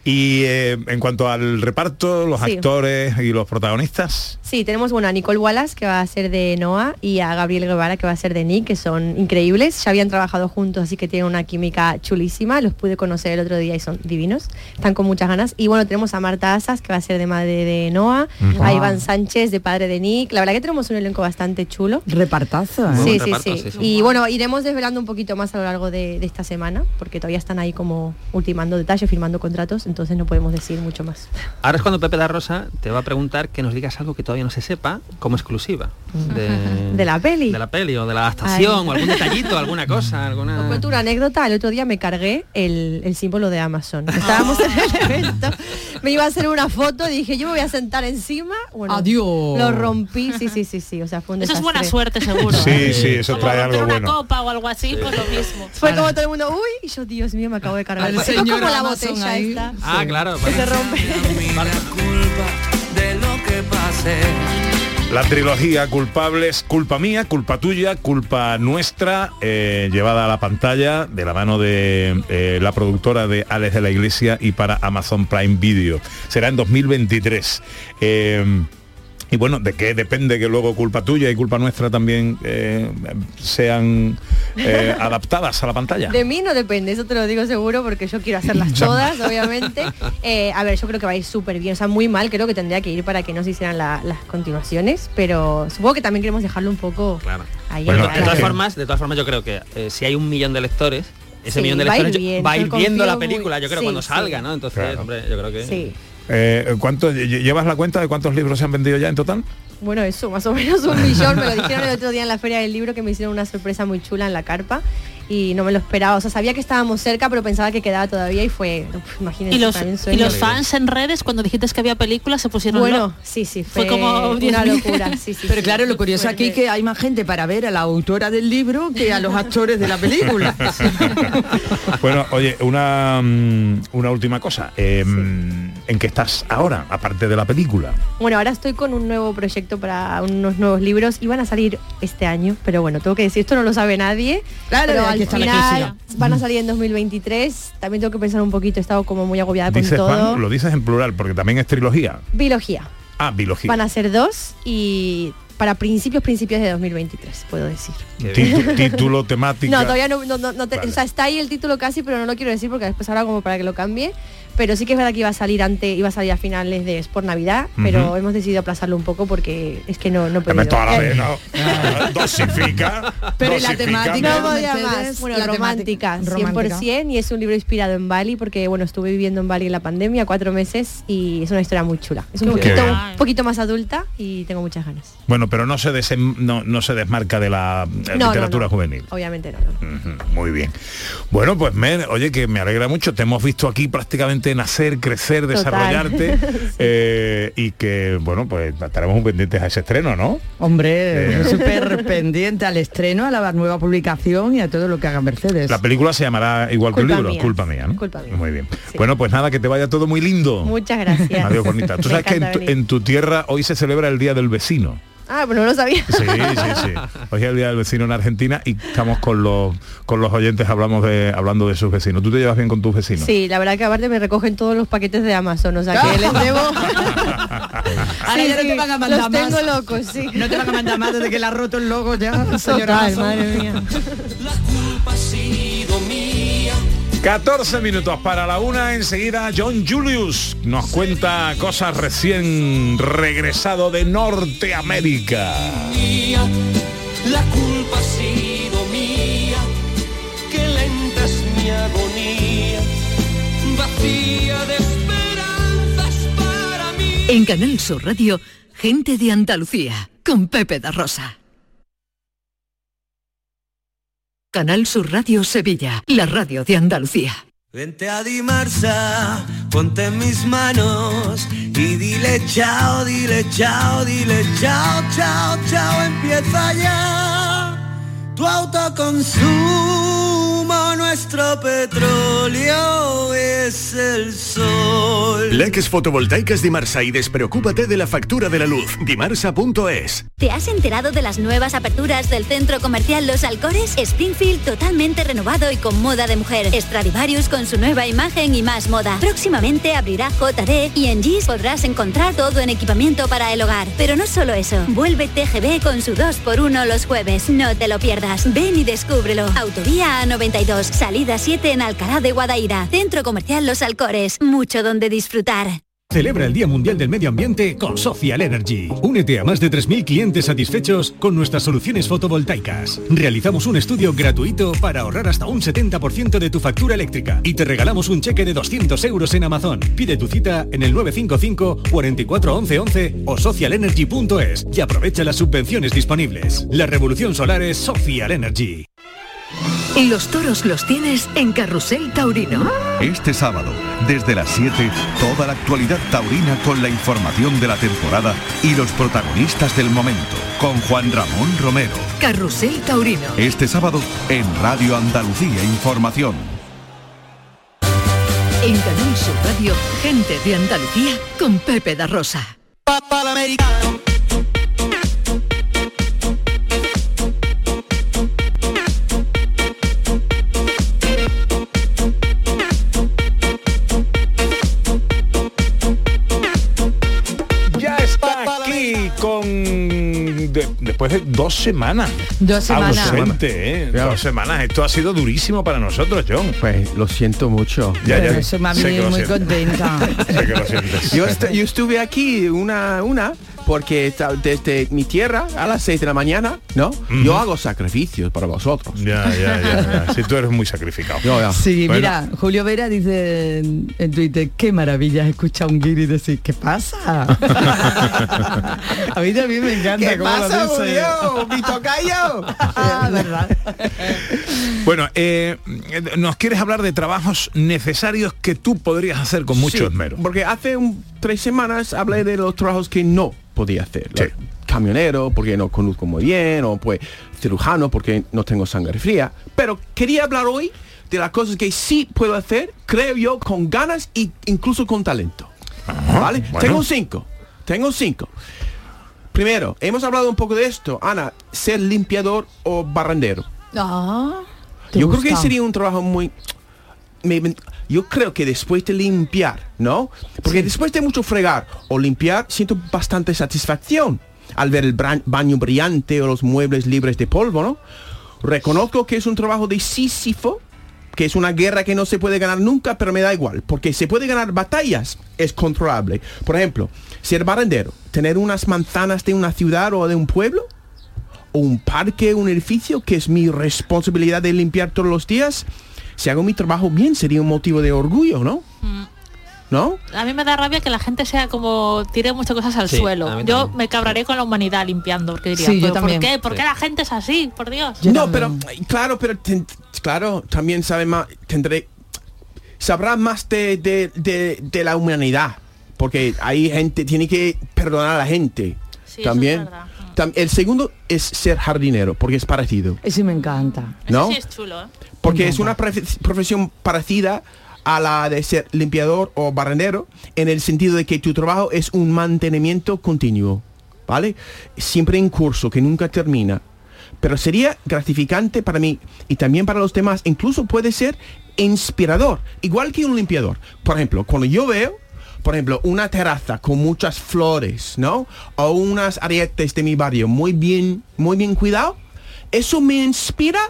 Y eh, en cuanto al reparto, los
Sí.
actores y los protagonistas.
Sí, tenemos bueno, a Nicole Wallace, que va a ser de Noah, y a Gabriel Guevara, que va a ser de Nick, que son increíbles. Ya habían trabajado juntos, así que tienen una química chulísima. Los pude conocer el otro día y son divinos. Están con muchas ganas. Y bueno, tenemos a Marta Asas, que va a ser de madre de Noah,
Ujú.
a Iván Sánchez, de padre de Nick. La verdad que tenemos un elenco bastante chulo.
Repartazo, ¿eh?
Sí, sí,
reparto,
sí,
sí, sí.
Y bueno, iremos desvelando un poquito más a lo largo de, de esta semana, porque todavía están ahí como ultimando detalles, firmando contratos, entonces no podemos decir mucho más.
Ahora es cuando Pepe da Rosa te va a preguntar que nos digas algo que todavía no se sepa como exclusiva. De,
¿De la peli?
De la peli o de la adaptación
Ay.
o algún detallito, alguna cosa,
Os
alguna...
cuento una anécdota, el otro día me cargué el, el símbolo de Amazon. Estábamos en el evento, me iba a hacer una foto, dije yo me voy a sentar encima, bueno,
Adiós.
lo rompí, sí, sí, sí, sí, o sea, fue un
Eso es buena suerte, seguro.
Sí,
¿eh?
sí, eso
Como
trae algo
una
bueno.
copa o algo así, pues lo mismo.
Fue como todo el mundo, uy, y yo, Dios mío, me acabo de cargar.
Al señor
como la botella
ahí.
esta.
Ah, claro.
Que se rompe.
Vale.
culpa de lo pase.
La trilogía culpables, culpa mía, culpa tuya, culpa nuestra, eh, llevada a la pantalla de la mano de eh, la productora de Alex de la Iglesia y para Amazon Prime Video. Será en 2023. Eh, y bueno, ¿de qué depende que luego culpa tuya y culpa nuestra también eh, sean eh, adaptadas a la pantalla?
De mí no depende, eso te lo digo seguro porque yo quiero hacerlas todas, obviamente. Eh, a ver, yo creo que va a ir súper bien, o sea, muy mal creo que tendría que ir para que no se hicieran la- las continuaciones, pero supongo que también queremos dejarlo un poco ahí.
Bueno,
en
de todas
la-
formas, de todas formas yo creo que eh, si hay un millón de lectores, ese
Sí,
millón de
va a ir
lectores
bien,
va a ir viendo la
muy-
película, yo creo,
sí,
cuando
sí.
salga, ¿no? Entonces,
Claro.
hombre, yo creo que...
Eh, ¿cuánto, lle- ¿Llevas la cuenta de cuántos libros se han vendido ya en total?
Bueno, eso, más o menos un millón, me lo dijeron el otro día en la feria del libro que me hicieron una sorpresa muy chula en la carpa y no me lo esperaba, o sea, sabía que estábamos cerca, pero pensaba que quedaba todavía y fue, uf, imagínense,
Y los,
para mí un
y
sueño.
los fans en redes, cuando dijiste que había películas, se pusieron
Bueno, sí, sí,
Fue
fue
como
una
10.000.
locura, sí, sí,
Pero
sí,
claro, lo curioso aquí es que hay más gente para ver a la autora del libro que a los actores de la película.
Bueno, oye, una, mm, una última cosa. Eh, ¿En qué estás ahora, aparte de la película?
Bueno, ahora estoy con un nuevo proyecto para unos nuevos libros. Iban a salir este año, pero bueno, tengo que decir, esto no lo sabe nadie.
Claro,
pero al final van a salir en 2023. También tengo que pensar un poquito, he estado como muy agobiada con todo.
Juan, lo dices en plural, porque también es trilogía.
Biología.
Ah, biología.
Van a ser dos y para principios, principios de 2023, puedo decir.
Título, temática.
No, todavía no, no, no- no te-
Vale.
o sea, está ahí el título casi, pero no lo quiero decir porque después ahora como para que lo cambie. Pero sí que es verdad que iba a salir antes, iba a salir a finales de por Navidad, pero
Ujú.
hemos decidido aplazarlo un poco porque es que no, no
toda la vez, ¿no? Dosifica.
Pero ¿y la
dosifica.
temática, no
Mercedes?
Bueno,
La
romántica,
temática.
100% y es un libro inspirado en Bali porque bueno, estuve viviendo en Bali en la pandemia cuatro meses y es una historia muy chula. Es un poquito, un poquito más adulta y tengo muchas ganas.
Bueno, pero no se, desem- no, no se desmarca de la eh,
No, no,
literatura
no.
juvenil.
Obviamente no. no.
Ujú, Muy bien. Bueno, pues oye, que me alegra mucho. Te hemos visto aquí prácticamente nacer, crecer, desarrollarte. eh, y que, bueno, pues estaremos muy pendientes a ese estreno, ¿no?
Hombre,
Eh.
súper pendiente al estreno, a la nueva publicación y a todo lo que haga Mercedes.
La película se llamará igual que el
Culpa
libro,
mía.
Culpa mía, ¿no?
Culpa mía.
Muy bien. Bueno, pues nada, que te vaya todo muy lindo.
Muchas gracias.
Adiós, bonita. Tú
Me
sabes que tu, en tu tierra hoy se celebra el Día del Vecino.
Ah, pero no lo sabía.
Sí, sí, sí. Hoy es el Día del Vecino en Argentina y estamos con los con los oyentes hablamos de hablando de sus vecinos. ¿Tú te llevas bien con tus vecinos?
Sí, la verdad que aparte me recogen todos los paquetes de Amazon, o sea que les debo.
Ahora
Sí,
ya no
sí,
te van a mandar
los
más.
tengo locos, sí.
No te van a mandar más desde que le ha roto el logo ya, señora
Total, madre mía.
La culpa mía.
14 minutos para la una, enseguida John Julius nos cuenta cosas recién regresado de Norteamérica.
mía, la culpa ha sido mía, que lenta es mi agonía, vacía de esperanzas para mí.
En Canal Sur Radio, gente de Andalucía, con Pepe da Rosa. Canal Sur Radio Sevilla, la radio de Andalucía.
Vente a Dimarsa, ponte en mis manos y dile chao, dile chao, dile chao, chao, chao, empieza ya tu autoconsumo, nuestro petróleo es el sol.
Leques fotovoltaicas Dimarsa y despreocúpate de la factura de la luz. Dimarsa.es.
¿Te has enterado de las nuevas aperturas del centro comercial Los Alcores? Springfield totalmente renovado y con moda de mujer. Stradivarius con su nueva imagen y más moda. Próximamente abrirá JD y en GIS podrás encontrar todo en equipamiento para el hogar. Pero no solo eso, vuelve TGB con su 2x1 los jueves. No te lo pierdas. Ven y descúbrelo. Autovía A92, salida 7 en Alcalá de Guadaira. Centro comercial Los Alcores. Mucho donde disfrutar.
Celebra el Día Mundial del Medio Ambiente con Social Energy. Únete a más de 3.000 clientes satisfechos con nuestras soluciones fotovoltaicas. Realizamos un estudio gratuito para ahorrar hasta un 70% de tu factura eléctrica y te regalamos un cheque de 200 euros en Amazon. Pide tu cita en el 955 44 11 11 o socialenergy.es y aprovecha las subvenciones disponibles. La revolución solar es Social Energy.
Y los toros los tienes en Carrusel Taurino.
Este sábado, desde las 7, toda la actualidad taurina con la información de la temporada y los protagonistas del momento, con Juan Ramón Romero.
Carrusel Taurino.
Este sábado, en Radio Andalucía Información.
En Canal Sur Radio, gente de Andalucía, con Pepe da Rosa.
americano.
Después de dos semanas.
Dos semanas.
Ausente, ¿eh? Dos semanas. Esto ha sido durísimo para nosotros, John.
Pues lo siento mucho.
Ya, ya.
Eso mami
sé que lo
muy contenta.
Sé que lo sientes.
Yo, est- yo estuve aquí una, una, porque desde mi tierra a las 6 de la mañana, ¿no? Yo hago sacrificios para vosotros.
Ya, ya, ya, ya. Si tú eres muy sacrificado.
Yo, ya.
Sí,
Bueno.
mira, Julio Vera dice en, en Twitter, qué maravilla escuchar a un guiri decir, ¿qué pasa? a mí también me encanta
¿Qué
cómo lo
pasa,
dice.
Julio? ¡Mi tocayo!
Ah, verdad.
Bueno, eh, nos quieres hablar de trabajos necesarios que tú podrías hacer con mucho
Sí,
esmero.
Porque hace un- tres semanas hablé de los trabajos que no podía hacer. Camionero, porque no conduzco muy bien, o pues cirujano, porque no tengo sangre fría. Pero quería hablar hoy de las cosas que sí puedo hacer, creo yo, con ganas e incluso con talento. ¿Vale?
bueno.
Tengo cinco. Tengo cinco. Primero, hemos hablado un poco de esto, Ana, ser limpiador o barrendero.
Ah, ¿te
Yo creo que sería un trabajo muy... me- yo creo que después de limpiar, ¿no? Porque después de mucho fregar o limpiar, siento bastante satisfacción al ver el baño brillante o los muebles libres de polvo, ¿no? Reconozco que es un trabajo de Sísifo, que es una guerra que no se puede ganar nunca, pero me da igual, porque se puede ganar batallas, es controlable. Por ejemplo, ser barrendero, tener unas manzanas de una ciudad o de un pueblo, o un parque, un edificio, que es mi responsabilidad de limpiar todos los días, si hago mi trabajo bien sería un motivo de orgullo, ¿no? ¿No?
A mí me da rabia que la gente sea como tire muchas cosas al
Sí,
suelo. Yo me cabraré con la humanidad limpiando, porque diría,
Sí, yo
"¿Pero ¿por
también.
qué? ¿Por qué la gente es así? Por Dios.
no, pero claro, pero ten- claro, también sabe más, tendré, sabrá más de, de- de- de la humanidad, porque hay gente, tiene que perdonar a la gente.
Sí, eso
también.
es verdad.
Tam- el segundo es ser jardinero, porque es parecido.
Ese me encanta.
¿No?
Eso sí es chulo, ¿eh?
Porque es una profe- profesión parecida a la de ser limpiador o barrendero, en el sentido de que tu trabajo es un mantenimiento continuo, ¿vale? Siempre en curso, que nunca termina. Pero sería gratificante para mí y también para los demás, incluso puede ser inspirador, igual que un limpiador. Por ejemplo, cuando yo veo, por ejemplo, una terraza con muchas flores, ¿no? O unas arietes de mi barrio muy bien, muy bien cuidado, eso me inspira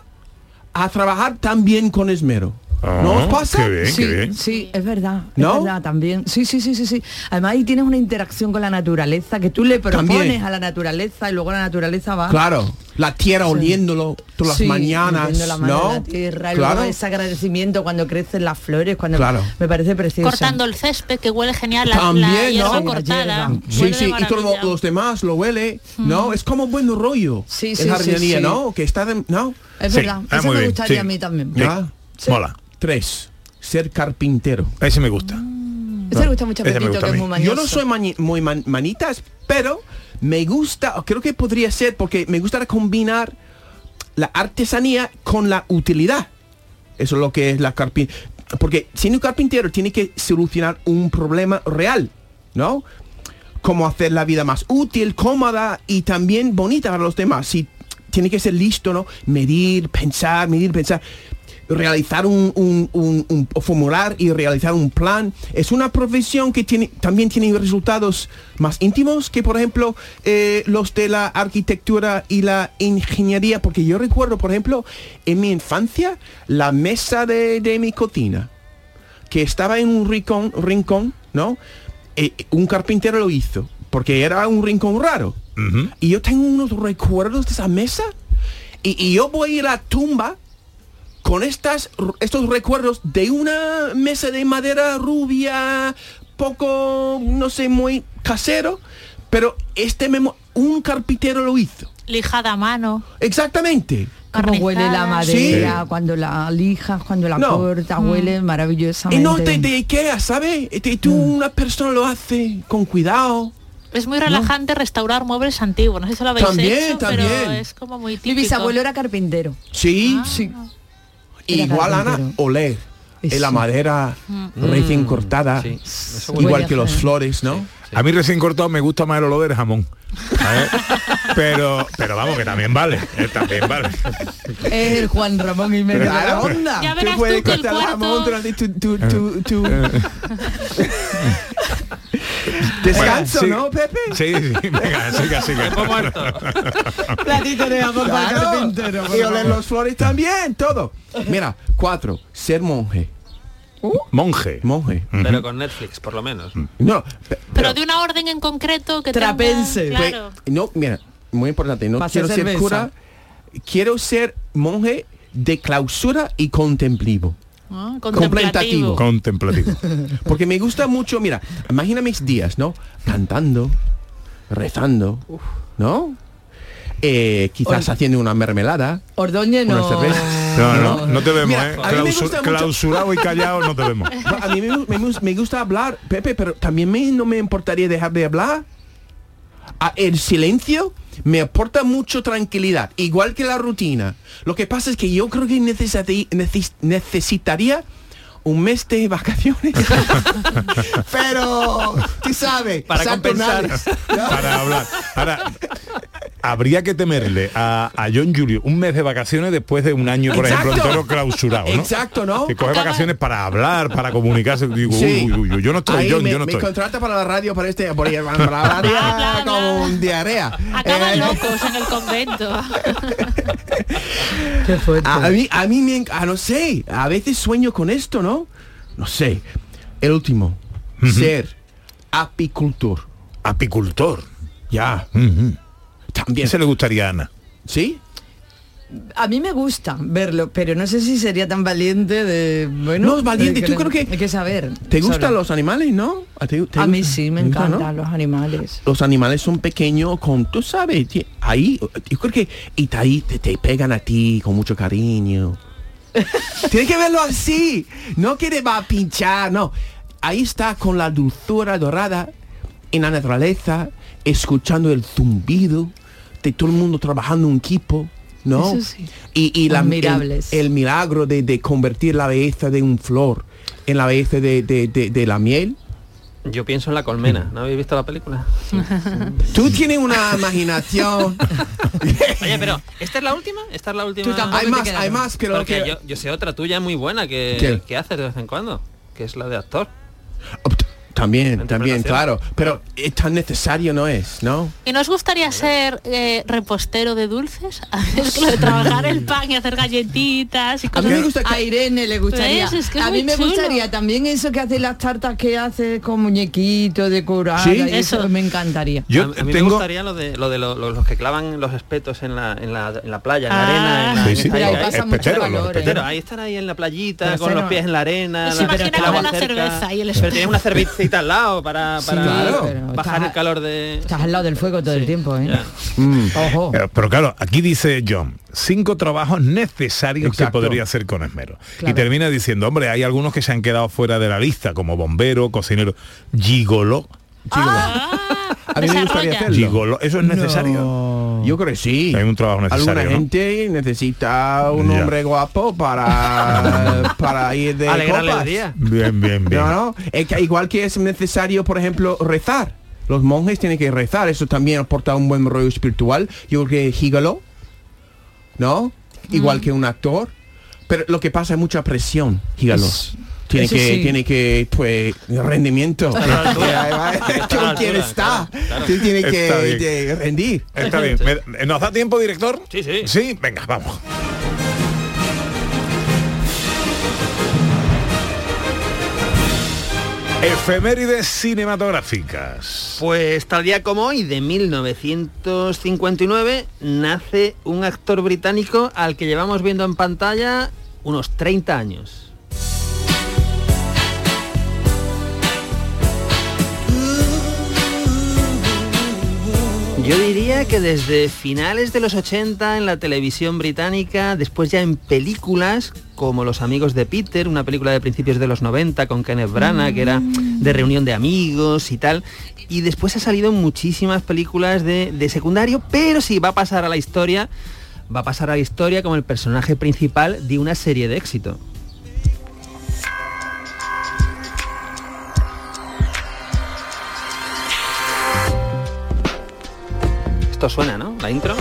a trabajar también con esmero. ¿No os pasa?
sí, sí, es verdad.
¿No?
Es verdad también. Sí, sí, sí, sí, sí. Además ahí tienes una interacción con la naturaleza que tú le propones
También.
a la naturaleza y luego la naturaleza va.
Claro, la tierra oliéndolo todas
Sí,
las mañanas,
metiendo la mano
¿no?
en la tierra, y
claro,
luego ese agradecimiento cuando crecen las flores, cuando
Claro.
me parece precioso.
Cortando el césped, que huele genial, la, la
También,
hierba
¿no?
cortada.
sí, sí, y todos los demás lo huele, ¿no? Es como buen rollo.
Sí,
en
sí,
jardinería,
sí, sí.
¿no? Que está de, ¿no?
Es Sí, verdad, ah, eso muy me bien, gustaría sí. a mí también.
¿Ya?
Sí.
Mola.
Tres, ser carpintero.
Ese me gusta.
Ese le gusta mucho a
Ese me
Pepito,
gusta
que
a
es
mí.
muy
Yo no soy mani- muy man- manitas, pero me gusta, creo que podría ser porque me gusta combinar la artesanía con la utilidad. Eso es lo que es la carpintería. Porque siendo un carpintero tiene que solucionar un problema real, ¿no? Cómo hacer la vida más útil, cómoda y también bonita para los demás. Si tiene que ser listo, ¿no? Medir, pensar, medir, pensar realizar un, un- un- un- o formular y realizar un plan. Es una profesión que tiene también tiene resultados más íntimos que por ejemplo eh, los de la arquitectura y la ingeniería porque yo recuerdo por ejemplo en mi infancia la mesa de, de mi cocina que estaba en un rincón rincón no Eh, un carpintero lo hizo porque era un rincón raro. Y yo tengo unos recuerdos de esa mesa y, y yo voy a la tumba con estas, estos recuerdos de una mesa de madera rubia, poco, no sé, muy casero, pero este memo, un carpintero lo hizo.
Lijada a mano.
Exactamente.
Cómo huele la madera, cuando la lijas, cuando la
No.
cortas,
Mm.
huele
Y
maravillosamente.
no de, de Ikea, ¿sabes? Tú, una persona lo hace con cuidado.
Es muy relajante restaurar muebles antiguos. No sé si lo habéis
También,
hecho, pero
también.
es como muy
Mi
típico.
bisabuelo era carpintero.
Sí.
Sí.
Y
Era
igual, Ana, oler. en la madera
Mm.
recién cortada, igual que los flores, ¿no?
A mí recién cortado me gusta más el olor del jamón. ¿sabes? pero, pero vamos, que también vale. eh, también vale.
Es el Juan Ramón y medio de la onda.
Ya
Tú
verás
puedes
tú que el
cortar el jamón
cuarto...
durante tu, tu, tu, tu- descanso,
Bueno, sí.
¿no, Pepe?
Sí, sí, venga, siga, siga.
Platito de jamón para el carpintero.
Y oler los flores también, todo. Mira, cuatro, ser monje.
Monje.
Monje.
Pero con Netflix, por lo menos.
No, pe-
Pero de una orden en concreto que tenga-
Trapense.
claro.
no, mira, muy importante, no
Pa' hacer
quiero ser
cerveza.
cura, quiero ser monje de clausura y contemplivo.
Ah,
Contemplativo.
Contemplativo.
Porque me gusta mucho, mira, imagina mis días, ¿no? Cantando, rezando, ¿no? Eh, quizás haciendo una mermelada,
Ordóñez no.
No, no, no te vemos,
Mira,
¿eh? Clausurado y callado no te vemos.
A mí me, me me gusta hablar, Pepe, pero también me, no me importaría dejar de hablar. El silencio me aporta mucho tranquilidad, igual que la rutina. Lo que pasa es que yo creo que necesitaría un mes de vacaciones. pero, tú sabes,
Para compensar.
Para hablar. Habría que temerle a, a John Julio un mes de vacaciones después de un año, por
Exacto.
ejemplo, entero clausurado, ¿no?
Exacto, ¿no?
Que coge
Acaba-
vacaciones para hablar, para comunicarse. Digo,
Sí.
uy, uy, uy, yo no estoy,
Ahí
John,
me,
yo no
me
estoy.
contrata para la radio para este por ahí, para la radio
Bla, bla, bla.
con diarrea.
Acaban
Eh,
locos en el convento.
Qué fuerte.
A, a mí, a mí me, enc- ah, no sé, a veces sueño con esto, ¿no? No sé. El último, ser apicultor.
Apicultor.
Ya. También.
Ese le gustaría a Ana.
¿Sí?
A mí me gusta verlo, pero no sé si sería tan valiente de... Bueno,
No, es valiente, tú creo que-
Hay que saber.
¿Te gustan
solo.
los animales, no? ¿A, ti- te
A mí sí, me encantan los animales.
Los animales son pequeños con, tú sabes, ahí, yo creo que, y te- ahí te, te pegan a ti con mucho cariño. Tienes que verlo así, no que te va a pinchar, no. Ahí está con la dulzura dorada en la naturaleza, escuchando el zumbido de todo el mundo trabajando en equipo, ¿no?
Eso sí.
Y, y la, el, el milagro de, de convertir la belleza de un flor en la belleza de, de- de- de la miel.
Yo pienso en la colmena. ¿No habéis visto la película?
Tú tienes una imaginación.
Oye, pero ¿esta es la última? ¿Esta es la última?
Hay más, hay más, pero
Porque
que
yo, yo sé otra tuya muy buena que, que haces de vez en cuando, que es la de actor.
También, también, claro. Pero es tan necesario no es, ¿no?
¿Y nos gustaría ser eh, repostero de dulces? Lo de trabajar el pan y hacer galletitas y
A
cosas
mí me gusta
A. Irene le gustaría.
¿Ves? Es que es
a mí me
chulo.
gustaría también eso que hace las tartas que hace con muñequitos decoradas.
Sí.
eso.
Eso.
me encantaría.
Yo
a, a mí me
tengo...
gustaría lo de, lo de lo- lo- los que clavan los espetos en la, en la, en la playa, en la
Ah.
arena. En la,
Sí,
en
sí,
ahí
los
calor, ¿eh?
ahí están ahí en la playita,
Pero
con los
no-
pies en la arena,
Se
la-
cerveza y el
Pero tiene una al lado para,
Sí,
claro.
bajar
estás-
el calor de...
Estás al lado del fuego todo el tiempo, ¿eh?
Mm.
Ojo.
Eh, Pero claro, aquí dice John, cinco trabajos necesarios
Exacto.
que podría hacer con esmero. Y termina diciendo, hombre, hay algunos que se han quedado fuera de la lista, como bombero, cocinero, gigolo.
Ah,
A mí me gustaría hacerlo.
Gigolo, ¿eso es necesario?
No. Yo creo que sí.
Hay un trabajo necesario,
Alguna
¿no?
gente necesita un
Ya.
hombre guapo para, para ir de
Alegrarle el
copas.
día.
Bien, bien, bien.
No, no. Es que igual que es necesario, por ejemplo, rezar. Los monjes tienen que rezar. Eso también aporta un buen rollo espiritual. Yo creo que Hígalo, ¿no? Igual que un actor. Pero lo que pasa es mucha presión, Hígalo.
Es-
Tiene
eso
que,
sí.
tiene que, pues, rendimiento.
la
quién está.
Está
que rendir.
Está bien. Me- ¿Nos da tiempo, director?
Sí, sí.
Sí, venga, vamos. Efemérides cinematográficas.
Pues tal día como hoy, de 1959, nace un actor británico al que llevamos viendo en pantalla unos 30 años. Yo diría que desde finales de los 80 en la televisión británica, después ya en películas como Los amigos de Peter, una película de principios de los 90 con Kenneth Branagh, que era de reunión de amigos y tal. Y después ha salido en muchísimas películas de, de secundario, pero si va a pasar a la historia, va a pasar a la historia como el personaje principal de una serie de éxito. Esto suena, ¿no? La intro.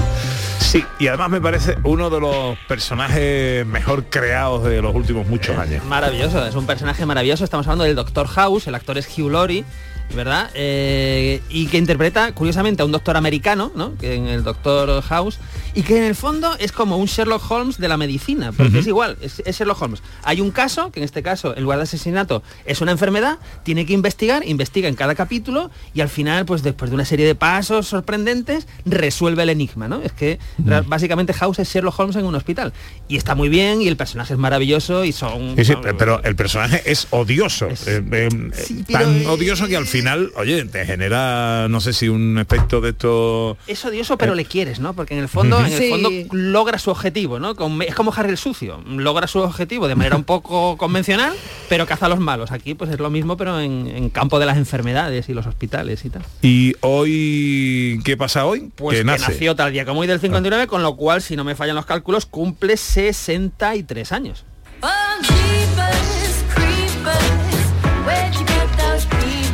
Sí, y además me parece uno de los personajes mejor creados de los últimos muchos años.
Maravilloso, es un personaje maravilloso. Estamos hablando del Doctor House, el actor es Hugh Laurie. ¿Verdad? Eh, y que interpreta, curiosamente, a un doctor americano, ¿no? Que en el Doctor House, y que en el fondo es como un Sherlock Holmes de la medicina, porque es igual, es, es Sherlock Holmes. Hay un caso, que en este caso, en lugar de asesinato, es una enfermedad, tiene que investigar, investiga en cada capítulo, y al final, pues después de una serie de pasos sorprendentes, resuelve el enigma, ¿no? Es que básicamente House es Sherlock Holmes en un hospital. Y está muy bien, y el personaje es maravilloso, y son...
Sí, sí, pero el personaje es odioso, eh, eh, tan odioso que al final, oye, te genera, no sé si un efecto de esto...
Es odioso, pero le quieres, ¿no? Porque en el fondo, en el
Sí.
fondo logra su objetivo, ¿no? Es como Harry el sucio, logra su objetivo de manera un poco convencional, pero caza a los malos. Aquí pues es lo mismo, pero en, en campo de las enfermedades y los hospitales y tal.
¿Y hoy qué pasa hoy?
Pues
que nace.
nació tal día como hoy del 59, con lo cual, si no me fallan los cálculos, cumple 63 años.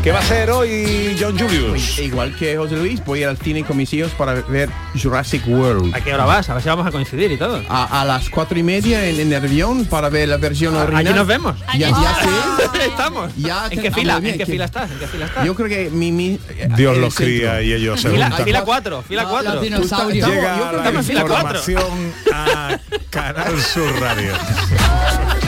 ¿Qué va a ser hoy John Julius?
Igual que José Luis, voy al cine con mis hijos para ver Jurassic World.
¿A qué hora vas? A ver si vamos a coincidir y todo.
A, a las cuatro y media en, en el avión para ver la versión original.
Allí nos vemos.
Ya, ya sé.
Estamos.
Ya
¿En qué
ah,
fila? ¿En qué
que-
fila estás? ¿En qué fila estás?
Yo creo que mi... mi
Dios los cría y ellos se
Fila,
juntan.
fila 4, fila 4.
los dinosaurios.
Llega
Yo creo que
la
fila cuatro.
información a Canal Sur Radio.